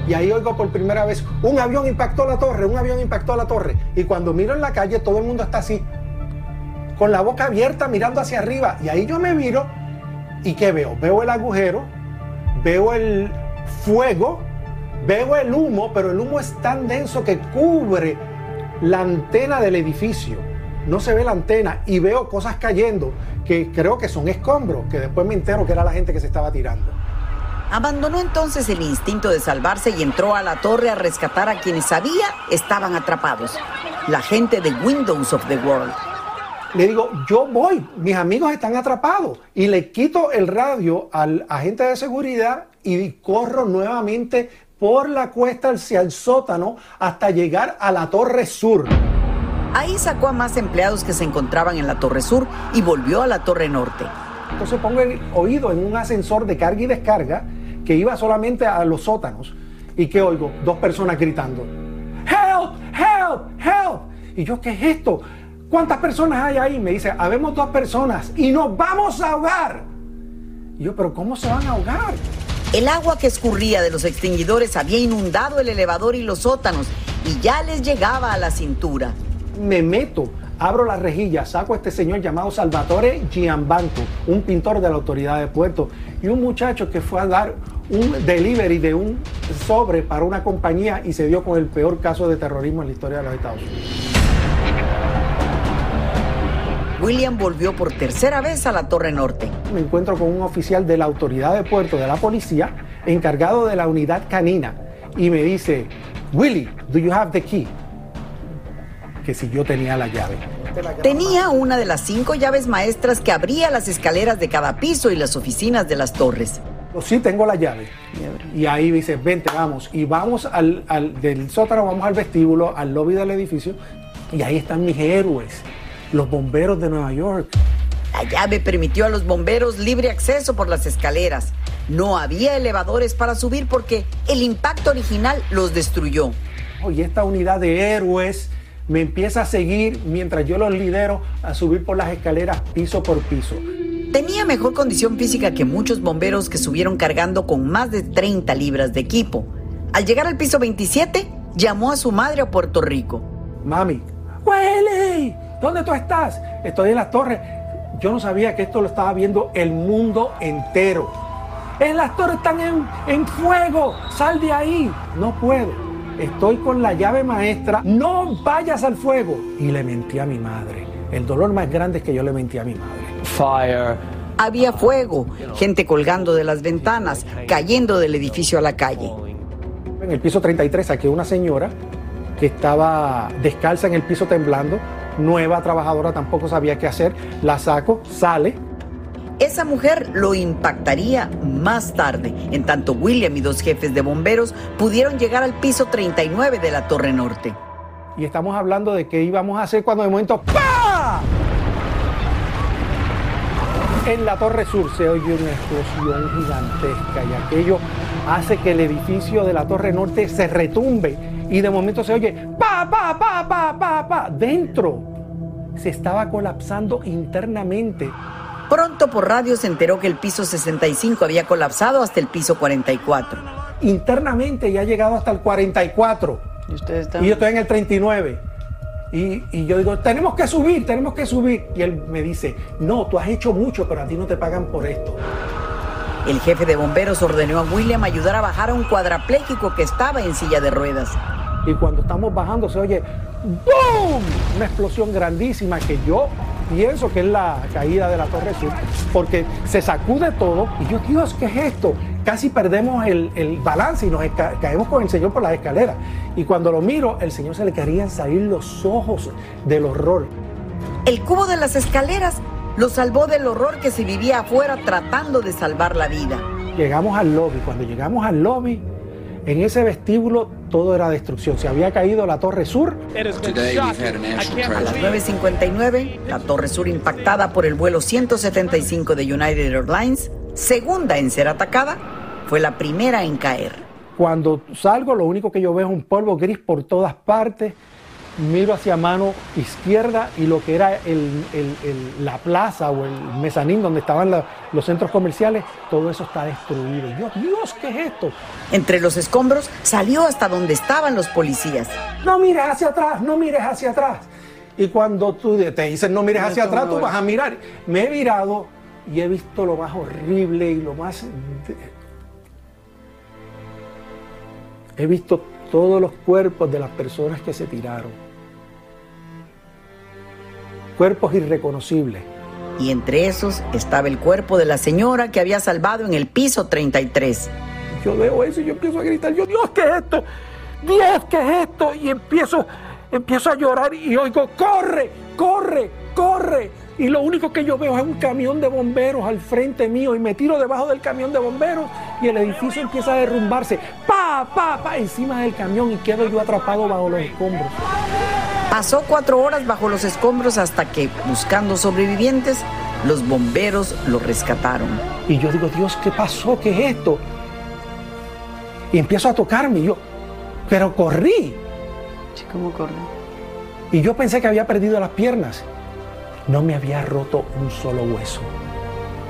y ahí oigo por primera vez, un avión impactó la torre, un avión impactó la torre. Y cuando miro en la calle, todo el mundo está así, con la boca abierta, mirando hacia arriba. Y ahí yo me miro y ¿qué veo? Veo el agujero, veo el fuego, veo el humo, pero el humo es tan denso que cubre la antena del edificio. No se ve la antena y veo cosas cayendo que creo que son escombros, que después me entero que era la gente que se estaba tirando. Abandonó entonces el instinto de salvarse y entró a la torre a rescatar a quienes sabía estaban atrapados, la gente de Windows of the World. Le digo, yo voy, mis amigos están atrapados. Y le quito el radio al agente de seguridad y corro nuevamente por la cuesta hacia el sótano hasta llegar a la Torre Sur. Ahí sacó a más empleados que se encontraban en la Torre Sur y volvió a la Torre Norte. Entonces pongo el oído en un ascensor de carga y descarga que iba solamente a los sótanos. ¿Y qué oigo? Dos personas gritando. ¡Help! ¡Help! ¡Help! Y yo, ¿qué es esto? ¿Cuántas personas hay ahí? Me dice, habemos dos personas y nos vamos a ahogar. Y yo, pero ¿cómo se van a ahogar? El agua que escurría de los extinguidores había inundado el elevador y los sótanos y ya les llegaba a la cintura. Me meto, abro la rejilla, saco a este señor llamado Salvatore Giambanco, un pintor de la autoridad de puerto, y un muchacho que fue a dar un delivery de un sobre para una compañía y se dio con el peor caso de terrorismo en la historia de los Estados Unidos. William volvió por tercera vez a la Torre Norte. Me encuentro con un oficial de la autoridad de puerto de la policía encargado de la unidad canina y me dice, Willy, do you have the key? Que si yo tenía la llave. Tenía una de las cinco llaves maestras que abría las escaleras de cada piso y las oficinas de las torres. Sí, tengo la llave. Y ahí dice, vente, vamos. Y vamos al, al, del sótano, vamos al vestíbulo, al lobby del edificio. Y ahí están mis héroes los bomberos de Nueva York. La llave permitió a los bomberos libre acceso por las escaleras. No había elevadores para subir porque el impacto original los destruyó. Y esta unidad de héroes me empieza a seguir mientras yo los lidero a subir por las escaleras piso por piso. Tenía mejor condición física que muchos bomberos que subieron cargando con más de 30 libras de equipo. Al llegar al piso 27, llamó a su madre a Puerto Rico. Mami, ¡Wiley! ¿Dónde tú estás? Estoy en las torres. Yo no sabía que esto lo estaba viendo el mundo entero. En las torres están en, en fuego. Sal de ahí. No puedo. Estoy con la llave maestra. No vayas al fuego. Y le mentí a mi madre. El dolor más grande es que yo le mentí a mi madre. Fire. Había fuego, gente colgando de las ventanas, cayendo del edificio a la calle. En el piso 33 saqué una señora que estaba descalza en el piso temblando nueva trabajadora, tampoco sabía qué hacer, la saco, sale. Esa mujer lo impactaría más tarde, en tanto William y dos jefes de bomberos pudieron llegar al piso 39 de la Torre Norte. Y estamos hablando de qué íbamos a hacer cuando de momento ¡pa! En la Torre Sur se oye una explosión gigantesca y aquello hace que el edificio de la Torre Norte se retumbe y de momento se oye pa, pa, pa, pa, pa, pa, dentro. Se estaba colapsando internamente. Pronto por radio se enteró que el piso 65 había colapsado hasta el piso 44. Internamente ya ha llegado hasta el 44. ¿Y, usted y yo estoy en el 39. Y, y, yo digo, tenemos que subir, tenemos que subir. Y él me dice, no, tú has hecho mucho, pero a ti no te pagan por esto. El jefe de bomberos ordenó a William ayudar a bajar a un cuadrapléjico que estaba en silla de ruedas. Y cuando estamos bajando se oye ¡boom! Una explosión grandísima que yo pienso que es la caída de la Torre Sur, porque se sacude todo y yo, Dios, ¿qué es esto? Casi perdemos el, el balance y nos caemos con el Señor por las escaleras. Y cuando lo miro, el Señor se le querían salir los ojos del horror. El cubo de las escaleras lo salvó del horror que se vivía afuera tratando de salvar la vida. Llegamos al lobby. Cuando llegamos al lobby, en ese vestíbulo todo era destrucción. Se había caído la Torre Sur. A las 9.59, la Torre Sur impactada por el vuelo 175 de United Airlines, segunda en ser atacada, fue la primera en caer. Cuando salgo, lo único que yo veo es un polvo gris por todas partes miro hacia mano izquierda y lo que era la plaza o el mezanín donde estaban los centros comerciales, todo eso está destruido. Dios, Dios, ¿qué es esto? Entre los escombros salió hasta donde estaban los policías. No mires hacia atrás, no mires hacia atrás. Y cuando tú te dicen no mires hacia atrás, tú vas a mirar. Me he virado y he visto lo más horrible y lo más... He visto todos los cuerpos de las personas que se tiraron cuerpos irreconocibles. y entre esos estaba el cuerpo de la señora que había salvado en el piso 33. Yo veo eso y yo empiezo a gritar, yo, Dios, ¿qué es esto? Dios, ¿qué es esto? Y empiezo, empiezo a llorar y oigo, corre, corre, corre. Y lo único que yo veo es un camión de bomberos al frente mío y me tiro debajo del camión de bomberos y el edificio empieza a derrumbarse. Pa, pa, pa, encima del camión y quedo yo atrapado bajo los escombros. Pasó cuatro horas bajo los escombros hasta que, buscando sobrevivientes, los bomberos lo rescataron. Y yo digo, Dios, ¿qué pasó? ¿Qué es esto? Y empiezo a tocarme. Y yo, pero corrí. ¿Cómo corrí? Y yo pensé que había perdido las piernas. No me había roto un solo hueso.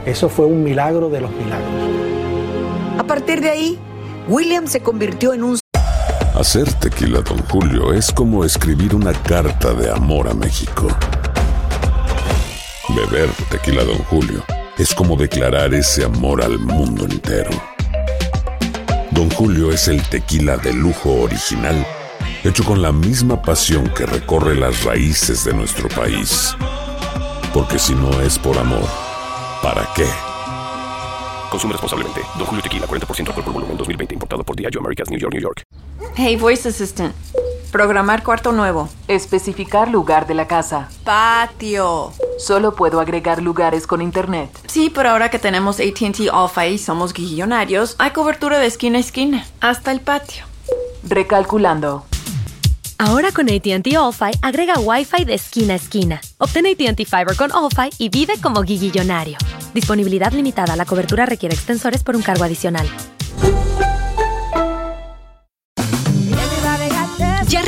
Eso fue un milagro de los milagros. A partir de ahí, William se convirtió en un Hacer tequila, Don Julio, es como escribir una carta de amor a México. Beber tequila, Don Julio, es como declarar ese amor al mundo entero. Don Julio es el tequila de lujo original, hecho con la misma pasión que recorre las raíces de nuestro país. Porque si no es por amor, ¿para qué? Consume responsablemente. Don Julio Tequila, 40% alcohol por volumen, 2020. Importado por Diageo Americas, New York, New York. Hey, Voice Assistant. Programar cuarto nuevo. Especificar lugar de la casa. Patio. Solo puedo agregar lugares con internet. Sí, pero ahora que tenemos ATT Alpha y somos guillonarios, hay cobertura de esquina a esquina, hasta el patio. Recalculando. Ahora con ATT All-Fi, agrega Wi-Fi de esquina a esquina. Obtén ATT Fiber con All-Fi y vive como guiguillonario. Disponibilidad limitada. La cobertura requiere extensores por un cargo adicional.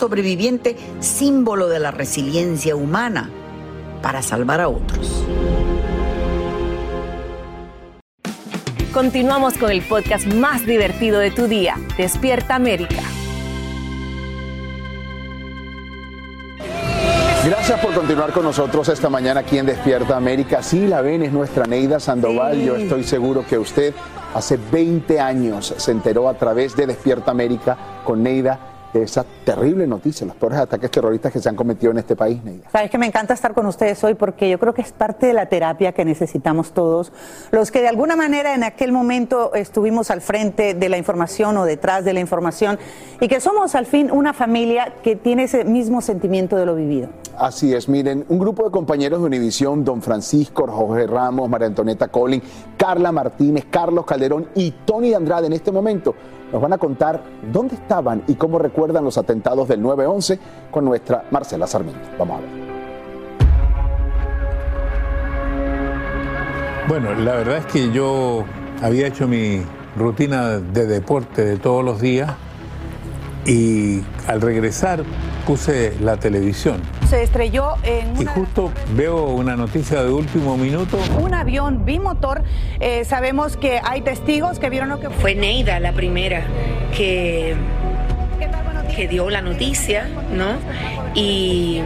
sobreviviente símbolo de la resiliencia humana para salvar a otros. Continuamos con el podcast más divertido de tu día, Despierta América. Gracias por continuar con nosotros esta mañana aquí en Despierta América. Sí, la ven, es nuestra Neida Sandoval. Sí. Yo estoy seguro que usted hace 20 años se enteró a través de Despierta América con Neida de esa terrible noticia, los peores ataques terroristas que se han cometido en este país, Neida. Sabes que me encanta estar con ustedes hoy porque yo creo que es parte de la terapia que necesitamos todos, los que de alguna manera en aquel momento estuvimos al frente de la información o detrás de la información y que somos al fin una familia que tiene ese mismo sentimiento de lo vivido. Así es, miren, un grupo de compañeros de Univisión, don Francisco, Jorge Ramos, María Antonieta Collin, Carla Martínez, Carlos Calderón y Tony Andrade en este momento nos van a contar dónde estaban y cómo recuerdan los atentados del 9-11 con nuestra Marcela Sarmiento. Vamos a ver. Bueno, la verdad es que yo había hecho mi rutina de deporte de todos los días y al regresar puse la televisión Se estrelló en y justo veo una noticia de último minuto. un avión bimotor. Eh, sabemos que hay testigos que vieron lo que Fue Neida la primera que, que dio la noticia, ¿no? Y,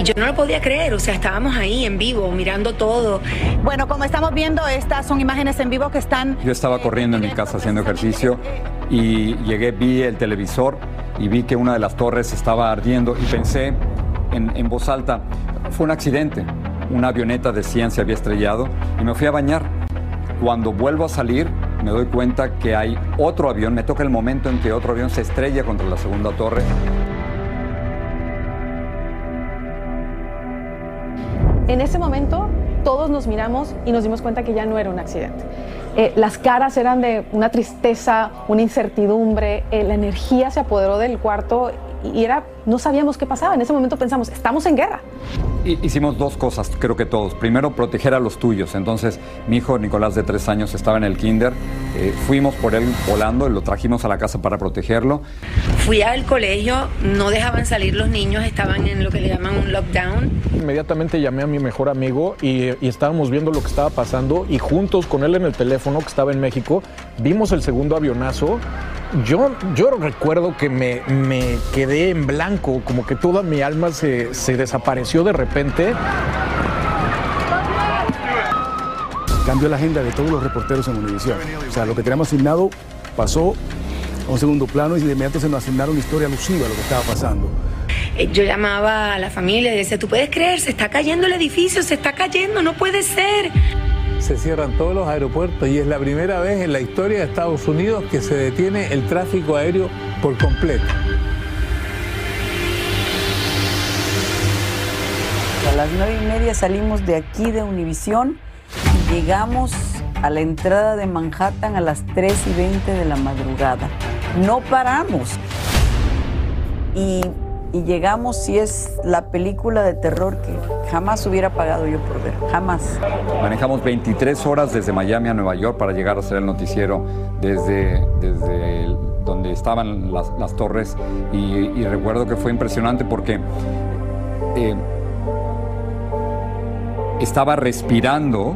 y yo no lo podía creer, o sea, estábamos ahí en vivo, mirando todo. Bueno, como estamos viendo, estas son imágenes en vivo que están Yo estaba corriendo en mi casa haciendo ejercicio y llegué, vi el televisor y vi que una de las torres estaba ardiendo y pensé en, voz alta, fue un accidente, una avioneta de 100 se había estrellado y me fui a bañar. Cuando vuelvo a salir me doy cuenta que hay otro avión, me toca el momento en que otro avión se estrella contra la segunda torre. En ese momento todos nos miramos y nos dimos cuenta que ya no era un accidente. Eh, las caras eran de una tristeza, una incertidumbre, eh, la energía se apoderó del cuarto y era, no sabíamos qué pasaba. En ese momento pensamos, estamos en guerra. Hicimos dos cosas, creo que todos. Primero, proteger a los tuyos. Entonces, mi hijo Nicolás, de tres años, estaba en el kinder. Eh, fuimos por él volando y lo trajimos a la casa para protegerlo. Fui al colegio, no dejaban salir los niños, estaban en lo que le llaman un lockdown. Inmediatamente llamé a mi mejor amigo y, y estábamos viendo lo que estaba pasando y juntos con él en el teléfono, que estaba en México, vimos el segundo avionazo yo, yo recuerdo que me, me, quedé en blanco, como que toda mi alma se, se desapareció de repente. Cambió la agenda de todos los reporteros en Univisión. O sea, lo que teníamos asignado pasó a un segundo plano y de inmediato se nos asignaron una historia alusiva a lo que estaba pasando. Eh, yo llamaba a la familia y decía, tú puedes creer, se está cayendo el edificio, se está cayendo, no puede ser se cierran todos los aeropuertos y es la primera vez en la historia de Estados Unidos que se detiene el tráfico aéreo por completo. A las nueve y media salimos de aquí de Univisión y llegamos a la entrada de Manhattan a las 3 y 20 de la madrugada. No paramos. Y y llegamos si es la película de terror que jamás hubiera pagado yo por ver, jamás. Manejamos 23 horas desde Miami a Nueva York para llegar a hacer el noticiero desde, desde donde estaban las, torres y, recuerdo que fue impresionante porque eh, estaba respirando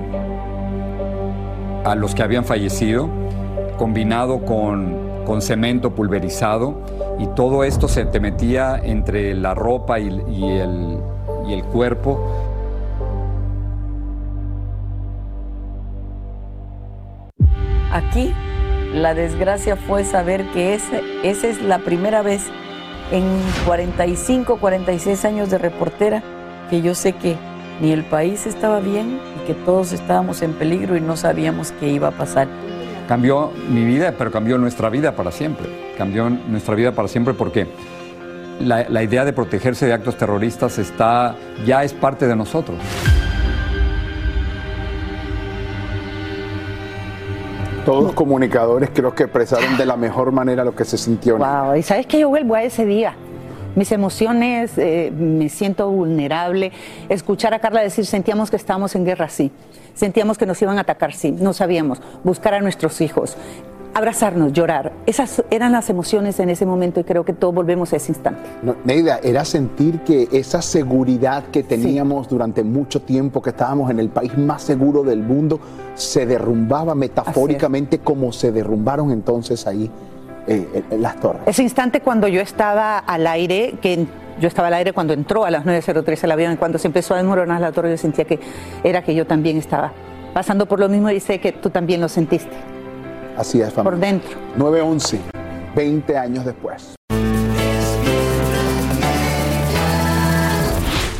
a los que habían fallecido, combinado con, con cemento pulverizado y todo esto se te metía entre la ropa y, el, y el cuerpo. Aquí la desgracia fue saber que esa, es la primera vez en 45, 46 años de reportera que yo sé que ni el país estaba bien y que todos estábamos en peligro y no sabíamos qué iba a pasar. Cambió mi vida, pero cambió nuestra vida para siempre. Cambió nuestra vida para siempre porque la, idea de protegerse de actos terroristas está, ya es parte de nosotros. Todos los comunicadores creo que expresaron de la mejor manera lo que se sintió. Wow, y sabes que yo vuelvo a ese día. Mis emociones, eh, me siento vulnerable. Escuchar a Carla decir, sentíamos que estábamos en guerra, sí. Sentíamos que nos iban a atacar, sí, no sabíamos. Buscar a nuestros hijos, abrazarnos, llorar. Esas eran las emociones en ese momento y creo que todos volvemos a ese instante. Neida, era sentir que esa seguridad que teníamos durante mucho tiempo, que estábamos en el país más seguro del mundo, se derrumbaba metafóricamente como se derrumbaron entonces ahí eh, las torres. Ese instante cuando yo estaba al aire, que yo estaba al aire cuando entró a las 9.03 el avión y cuando se empezó a desmoronar la torre yo sentía que era que yo también estaba pasando por lo mismo y sé que tú también lo sentiste. Así es, familia. Por dentro. 9.11, 20 años después.